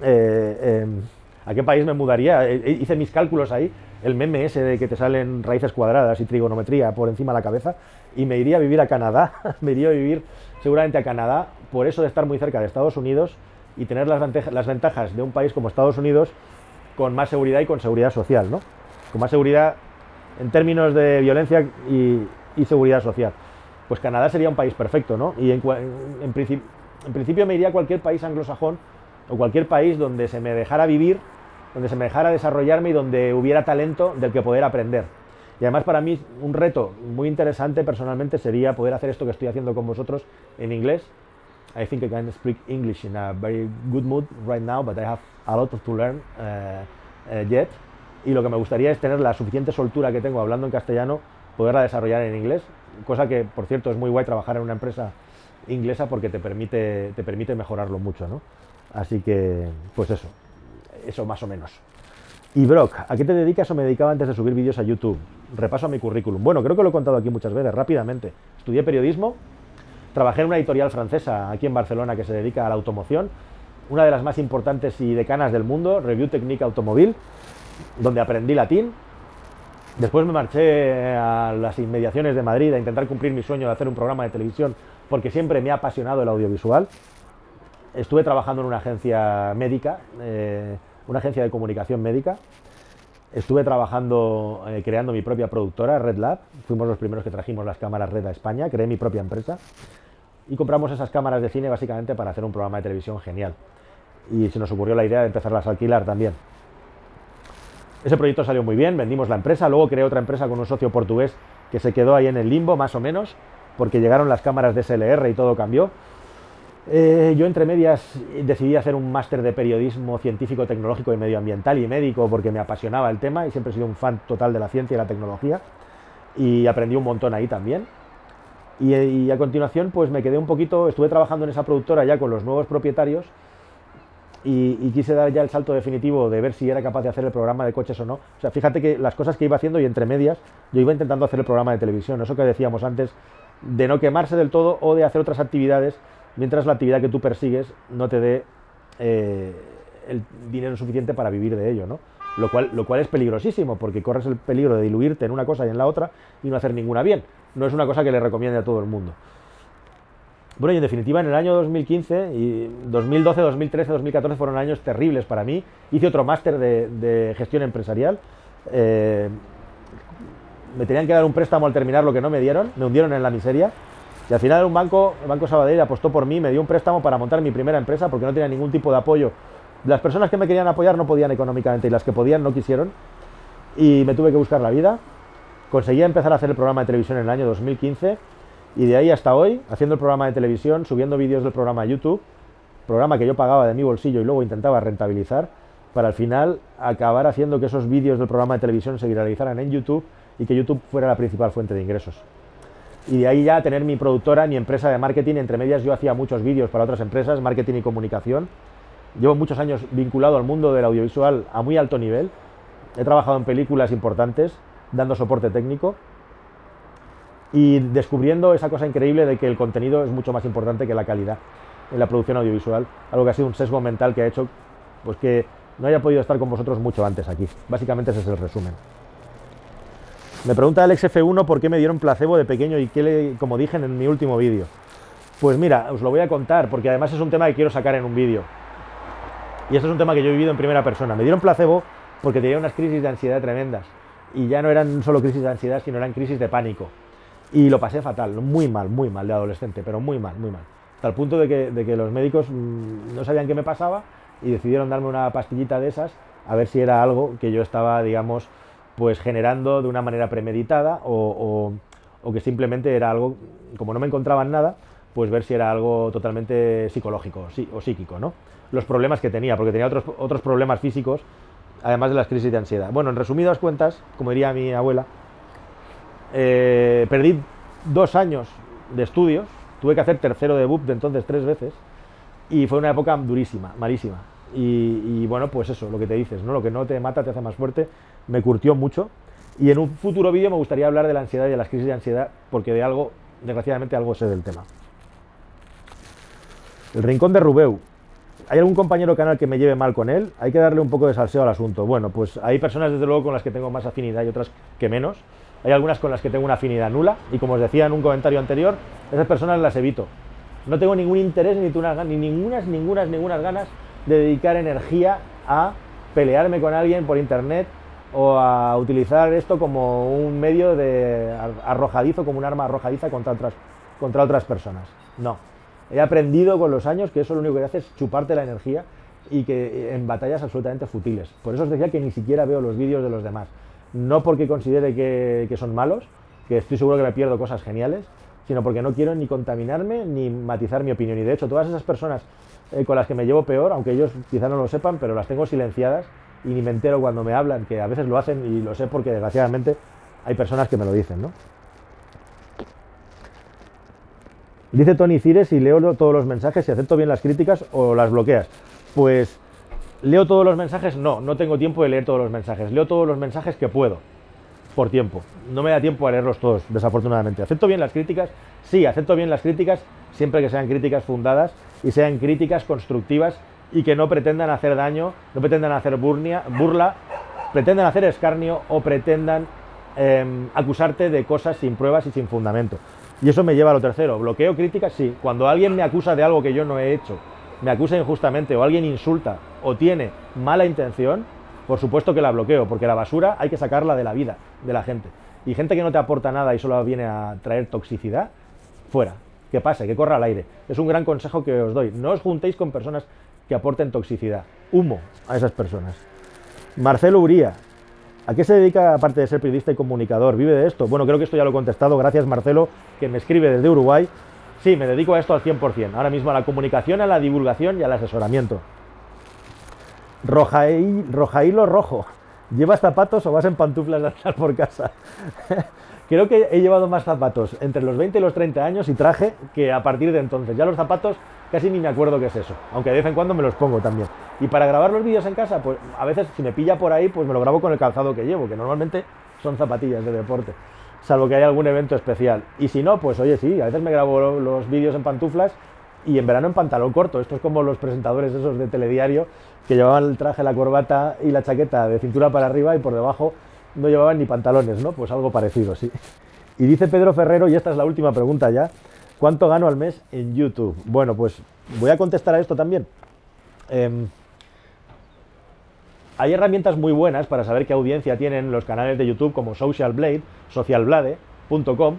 Eh, em, ¿A qué país me mudaría? Eh, hice mis cálculos ahí, el meme ese de que te salen raíces cuadradas y trigonometría por encima de la cabeza, y me iría a vivir a Canadá, me iría a vivir seguramente a Canadá, por eso de estar muy cerca de Estados Unidos y tener las, ventajas, de un país como Estados Unidos con más seguridad y con seguridad social, ¿no? Con más seguridad en términos de violencia y, seguridad social. Pues Canadá sería un país perfecto, ¿no? Y en, en, principio me iría a cualquier país anglosajón o cualquier país donde se me dejara vivir donde se me dejara desarrollarme y donde hubiera talento del que poder aprender. Y además para mí un reto muy interesante personalmente sería poder hacer esto que estoy haciendo con vosotros en inglés. I think I can speak English in a very good mood right now, but I have a lot to learn uh, uh, yet. Y lo que me gustaría es tener la suficiente soltura que tengo hablando en castellano, poderla desarrollar en inglés, cosa que por cierto es muy guay trabajar en una empresa inglesa porque te permite, te permite mejorarlo mucho, ¿no? Así que, pues eso, eso más o menos. Y Brock, ¿a qué te dedicas o me dedicaba antes de subir vídeos a YouTube? Repaso a mi currículum. Bueno, creo que lo he contado aquí muchas veces, rápidamente. Estudié periodismo, trabajé en una editorial francesa aquí en Barcelona que se dedica a la automoción, una de las más importantes y decanas del mundo, Review Technique Automobil, donde aprendí latín. Después me marché a las inmediaciones de Madrid a intentar cumplir mi sueño de hacer un programa de televisión porque siempre me ha apasionado el audiovisual. Estuve trabajando en una agencia médica, eh, una agencia de comunicación médica. Estuve trabajando, eh, creando mi propia productora, Red Lab. Fuimos los primeros que trajimos las cámaras Red a España. Creé mi propia empresa. Y compramos esas cámaras de cine básicamente para hacer un programa de televisión genial. Y se nos ocurrió la idea de empezarlas a alquilar también. Ese proyecto salió muy bien, vendimos la empresa. Luego creé otra empresa con un socio portugués que se quedó ahí en el limbo, más o menos, porque llegaron las cámaras de SLR y todo cambió. Eh, yo entre medias decidí hacer un máster de periodismo científico, tecnológico y medioambiental y médico porque me apasionaba el tema y siempre he sido un fan total de la ciencia y la tecnología y aprendí un montón ahí también. Y, a continuación pues me quedé un poquito, estuve trabajando en esa productora ya con los nuevos propietarios y, quise dar ya el salto definitivo de ver si era capaz de hacer el programa de coches o no. O sea, fíjate que las cosas que iba haciendo y entre medias yo iba intentando hacer el programa de televisión, eso que decíamos antes de no quemarse del todo o de hacer otras actividades mientras la actividad que tú persigues no te dé eh, el dinero suficiente para vivir de ello, ¿no? Lo cual, lo cual es peligrosísimo, porque corres el peligro de diluirte en una cosa y en la otra y no hacer ninguna bien. No es una cosa que le recomiende a todo el mundo. Bueno, y en definitiva, en el año 2015, y 2012, 2013, 2014 fueron años terribles para mí. Hice otro máster de, gestión empresarial. Eh, me tenían que dar un préstamo al terminar lo que no me dieron, me hundieron en la miseria. Y al final un banco, el Banco Sabadell apostó por mí, me dio un préstamo para montar mi primera empresa porque no tenía ningún tipo de apoyo. Las personas que me querían apoyar no podían económicamente y las que podían no quisieron. Y me tuve que buscar la vida. Conseguí empezar a hacer el programa de televisión en el año 2015 y de ahí hasta hoy, haciendo el programa de televisión, subiendo vídeos del programa a YouTube, programa que yo pagaba de mi bolsillo y luego intentaba rentabilizar, para al final acabar haciendo que esos vídeos del programa de televisión se viralizaran en YouTube y que YouTube fuera la principal fuente de ingresos y de ahí ya tener mi productora, mi empresa de marketing. Entre medias yo hacía muchos vídeos para otras empresas, marketing y comunicación. Llevo muchos años vinculado al mundo del audiovisual a muy alto nivel. He trabajado en películas importantes, dando soporte técnico y descubriendo esa cosa increíble de que el contenido es mucho más importante que la calidad en la producción audiovisual, algo que ha sido un sesgo mental que ha hecho pues que no haya podido estar con vosotros mucho antes aquí. Básicamente ese es el resumen. Me pregunta Alex F1 por qué me dieron placebo de pequeño y qué le, como dije en mi último vídeo. Pues mira, os lo voy a contar porque además es un tema que quiero sacar en un vídeo. Y esto es un tema que yo he vivido en primera persona. Me dieron placebo porque tenía unas crisis de ansiedad tremendas. Y ya no eran solo crisis de ansiedad, sino eran crisis de pánico. Y lo pasé fatal, muy mal, muy mal de adolescente, pero muy mal, muy mal. Hasta el punto de que, de que los médicos mm, no sabían qué me pasaba y decidieron darme una pastillita de esas a ver si era algo que yo estaba, digamos, pues generando de una manera premeditada o, que simplemente era algo, como no me encontraban nada, pues ver si era algo totalmente psicológico o psíquico, ¿no? Los problemas que tenía, porque tenía otros, otros problemas físicos, además de las crisis de ansiedad. Bueno, en resumidas cuentas, como diría mi abuela, eh, perdí dos años de estudios, tuve que hacer tercero de BUP de entonces tres veces, y fue una época durísima, malísima. Y, bueno, pues eso, lo que te dices, ¿no? Lo que no te mata te hace más fuerte, me curtió mucho. Y en un futuro vídeo me gustaría hablar de la ansiedad y de las crisis de ansiedad, porque de algo, desgraciadamente, algo sé del tema. El rincón de Rubeu. ¿Hay algún compañero canal que me lleve mal con él? Hay que darle un poco de salseo al asunto. Bueno, pues hay personas desde luego con las que tengo más afinidad y otras que menos. Hay algunas con las que tengo una afinidad nula y como os decía en un comentario anterior, esas personas las evito. No tengo ningún interés ni, ni ninguna, ninguna, ninguna ganas de dedicar energía a pelearme con alguien por internet o a utilizar esto como un medio de arrojadizo, como un arma arrojadiza contra otras, contra otras personas. No. He aprendido con los años que eso lo único que hace es chuparte la energía y que en batallas absolutamente futiles. Por eso os decía que ni siquiera veo los vídeos de los demás. No porque considere que, que son malos, que estoy seguro que me pierdo cosas geniales, sino porque no quiero ni contaminarme ni matizar mi opinión. Y de hecho, todas esas personas eh, con las que me llevo peor, aunque ellos quizá no lo sepan, pero las tengo silenciadas y ni me entero cuando me hablan, que a veces lo hacen y lo sé porque desgraciadamente hay personas que me lo dicen, ¿no? Dice Tony Cires y leo todos los mensajes y acepto bien las críticas o las bloqueas. Pues leo todos los mensajes, no, no tengo tiempo de leer todos los mensajes. Leo todos los mensajes que puedo, por tiempo. No me da tiempo a leerlos todos, desafortunadamente. ¿Acepto bien las críticas? Sí, acepto bien las críticas, siempre que sean críticas fundadas y sean críticas constructivas y que no pretendan hacer daño, no pretendan hacer burla, pretendan hacer escarnio o pretendan em, acusarte de cosas sin pruebas y sin fundamento. Y eso me lleva a lo tercero. ¿Bloqueo críticas? Sí. Cuando alguien me acusa de algo que yo no he hecho, me acusa injustamente o alguien insulta o tiene mala intención, por supuesto que la bloqueo, porque la basura hay que sacarla de la vida de la gente. Y gente que no te aporta nada y solo viene a traer toxicidad, fuera. Que pase, que corra al aire. Es un gran consejo que os doy. No os juntéis con personas que aporten toxicidad. Humo a esas personas. Marcelo Uría, ¿A qué se dedica aparte de ser periodista y comunicador? ¿Vive de esto? Bueno, creo que esto ya lo he contestado. Gracias Marcelo, que me escribe desde Uruguay. Sí, me dedico a esto al 100%. Ahora mismo a la comunicación, a la divulgación y al asesoramiento. Rojailo Rojo. ¿Llevas zapatos o vas en pantuflas de andar por casa? Creo que he llevado más zapatos entre los 20 y los 30 años y traje que a partir de entonces. Ya los zapatos casi ni me acuerdo qué es eso, aunque de vez en cuando me los pongo también. Y para grabar los vídeos en casa, pues a veces si me pilla por ahí, pues me lo grabo con el calzado que llevo, que normalmente son zapatillas de deporte, salvo que haya algún evento especial. Y si no, pues oye, sí, a veces me grabo los vídeos en pantuflas y en verano en pantalón corto. Esto es como los presentadores esos de telediario que llevaban el traje, la corbata y la chaqueta de cintura para arriba y por debajo no llevaban ni pantalones, ¿no? Pues algo parecido, sí. Y dice Pedro Ferrero, y esta es la última pregunta ya, ¿Cuánto gano al mes en YouTube? Bueno, pues voy a contestar a esto también. Em, hay herramientas muy buenas para saber qué audiencia tienen los canales de YouTube como Socialblade, socialblade.com,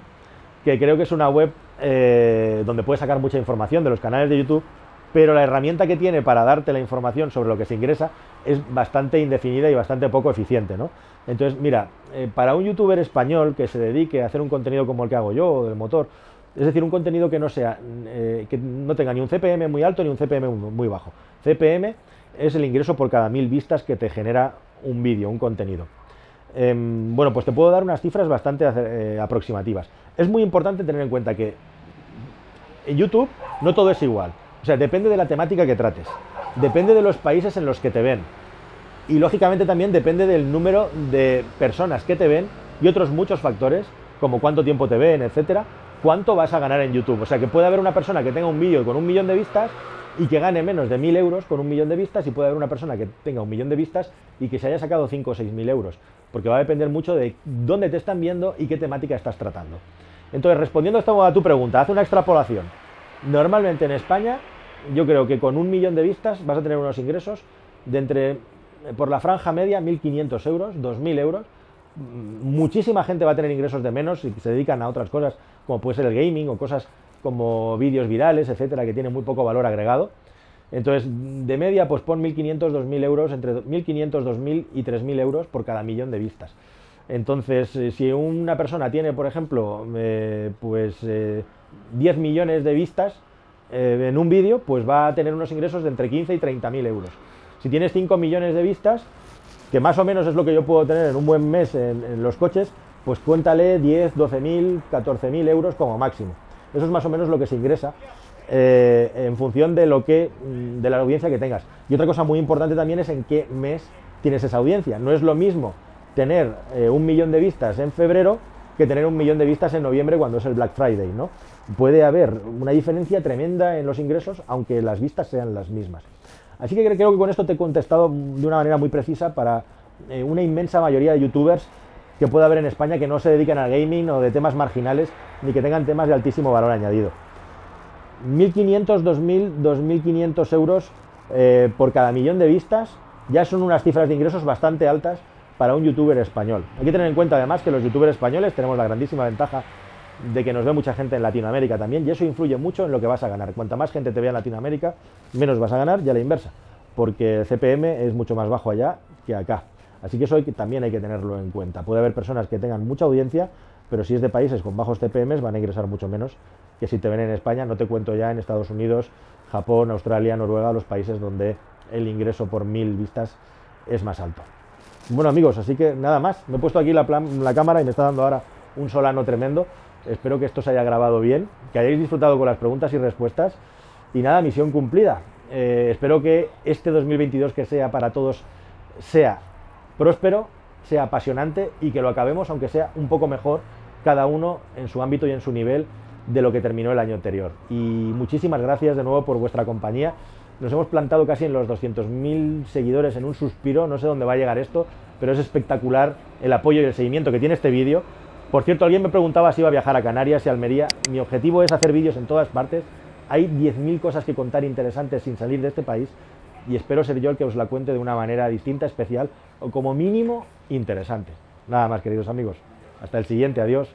que creo que es una web eh, donde puedes sacar mucha información de los canales de YouTube, pero la herramienta que tiene para darte la información sobre lo que se ingresa es bastante indefinida y bastante poco eficiente, ¿no? Entonces, mira, eh, para un youtuber español que se dedique a hacer un contenido como el que hago yo, del motor, es decir, un contenido que no sea, eh, que no tenga ni un CPM muy alto ni un CPM muy bajo. CPM es el ingreso por cada mil vistas que te genera un vídeo, un contenido. Em, bueno, pues te puedo dar unas cifras bastante eh, aproximativas. Es muy importante tener en cuenta que en YouTube no todo es igual. O sea, depende de la temática que trates. Depende de los países en los que te ven. Y lógicamente también depende del número de personas que te ven y otros muchos factores, como cuánto tiempo te ven, etcétera, cuánto vas a ganar en YouTube. O sea, que puede haber una persona que tenga un vídeo con un millón de vistas y que gane menos de mil euros con un millón de vistas y puede haber una persona que tenga un millón de vistas y que se haya sacado 5 o 6 mil euros. Porque va a depender mucho de dónde te están viendo y qué temática estás tratando. Entonces, respondiendo a tu pregunta, haz una extrapolación. Normalmente en España, yo creo que con un millón de vistas vas a tener unos ingresos de entre, por la franja media, 1.500 euros, 2.000 euros, muchísima gente va a tener ingresos de menos y se dedican a otras cosas, como puede ser el gaming o cosas como vídeos virales, etcétera, que tienen muy poco valor agregado. Entonces, de media, pues pon 1.500, 2.000 euros, entre 1.500, 2.000 y 3.000 euros por cada millón de vistas. Entonces, eh, si una persona tiene, por ejemplo, eh, pues 10 eh, millones de vistas en un vídeo, pues va a tener unos ingresos de entre 15 y 30.000 euros. Si tienes 5 millones de vistas, que más o menos es lo que yo puedo tener en un buen mes en, los coches, pues cuéntale 10, 12.000, 14.000 euros como máximo. Eso es más o menos lo que se ingresa eh, en función de lo que mm, de la audiencia que tengas. Y otra cosa muy importante también es en qué mes tienes esa audiencia. No es lo mismo tener eh, un millón de vistas en febrero que tener un millón de vistas en noviembre cuando es el Black Friday, ¿no? Puede haber una diferencia tremenda en los ingresos, aunque las vistas sean las mismas. Así que creo que con esto te he contestado de una manera muy precisa para eh, una inmensa mayoría de youtubers que pueda haber en España que no se dediquen al gaming o de temas marginales ni que tengan temas de altísimo valor añadido. 1.500, 2.000, 2.500 euros eh, por cada millón de vistas ya son unas cifras de ingresos bastante altas para un youtuber español. Hay que tener en cuenta además que los youtubers españoles tenemos la grandísima ventaja de que nos ve mucha gente en Latinoamérica también y eso influye mucho en lo que vas a ganar. Cuanta más gente te vea en Latinoamérica, menos vas a ganar y a la inversa. porque el CPM es mucho más bajo allá que acá. Así que eso también hay que tenerlo en cuenta. Puede haber personas que tengan mucha audiencia, pero si es de países con bajos CPMs van a ingresar mucho menos que si te ven en España, no te cuento ya en Estados Unidos, Japón, Australia, Noruega, los países donde el ingreso por mil vistas es más alto. Bueno amigos, así que nada más, me he puesto aquí la, la cámara y me está dando ahora un solano tremendo. Espero que esto se haya grabado bien, que hayáis disfrutado con las preguntas y respuestas. Y nada, misión cumplida. Eh, espero que este 2022 que sea para todos sea próspero, sea apasionante y que lo acabemos, aunque sea un poco mejor, cada uno en su ámbito y en su nivel de lo que terminó el año anterior. Y muchísimas gracias de nuevo por vuestra compañía. Nos hemos plantado casi en los 200.000 seguidores en un suspiro, no sé dónde va a llegar esto, pero es espectacular el apoyo y el seguimiento que tiene este vídeo. Por cierto, alguien me preguntaba si iba a viajar a Canarias y Almería. Mi objetivo es hacer vídeos en todas partes. Hay 10.000 cosas que contar interesantes sin salir de este país y espero ser yo el que os la cuente de una manera distinta, especial o como mínimo interesante. Nada más, queridos amigos. Hasta el siguiente. Adiós.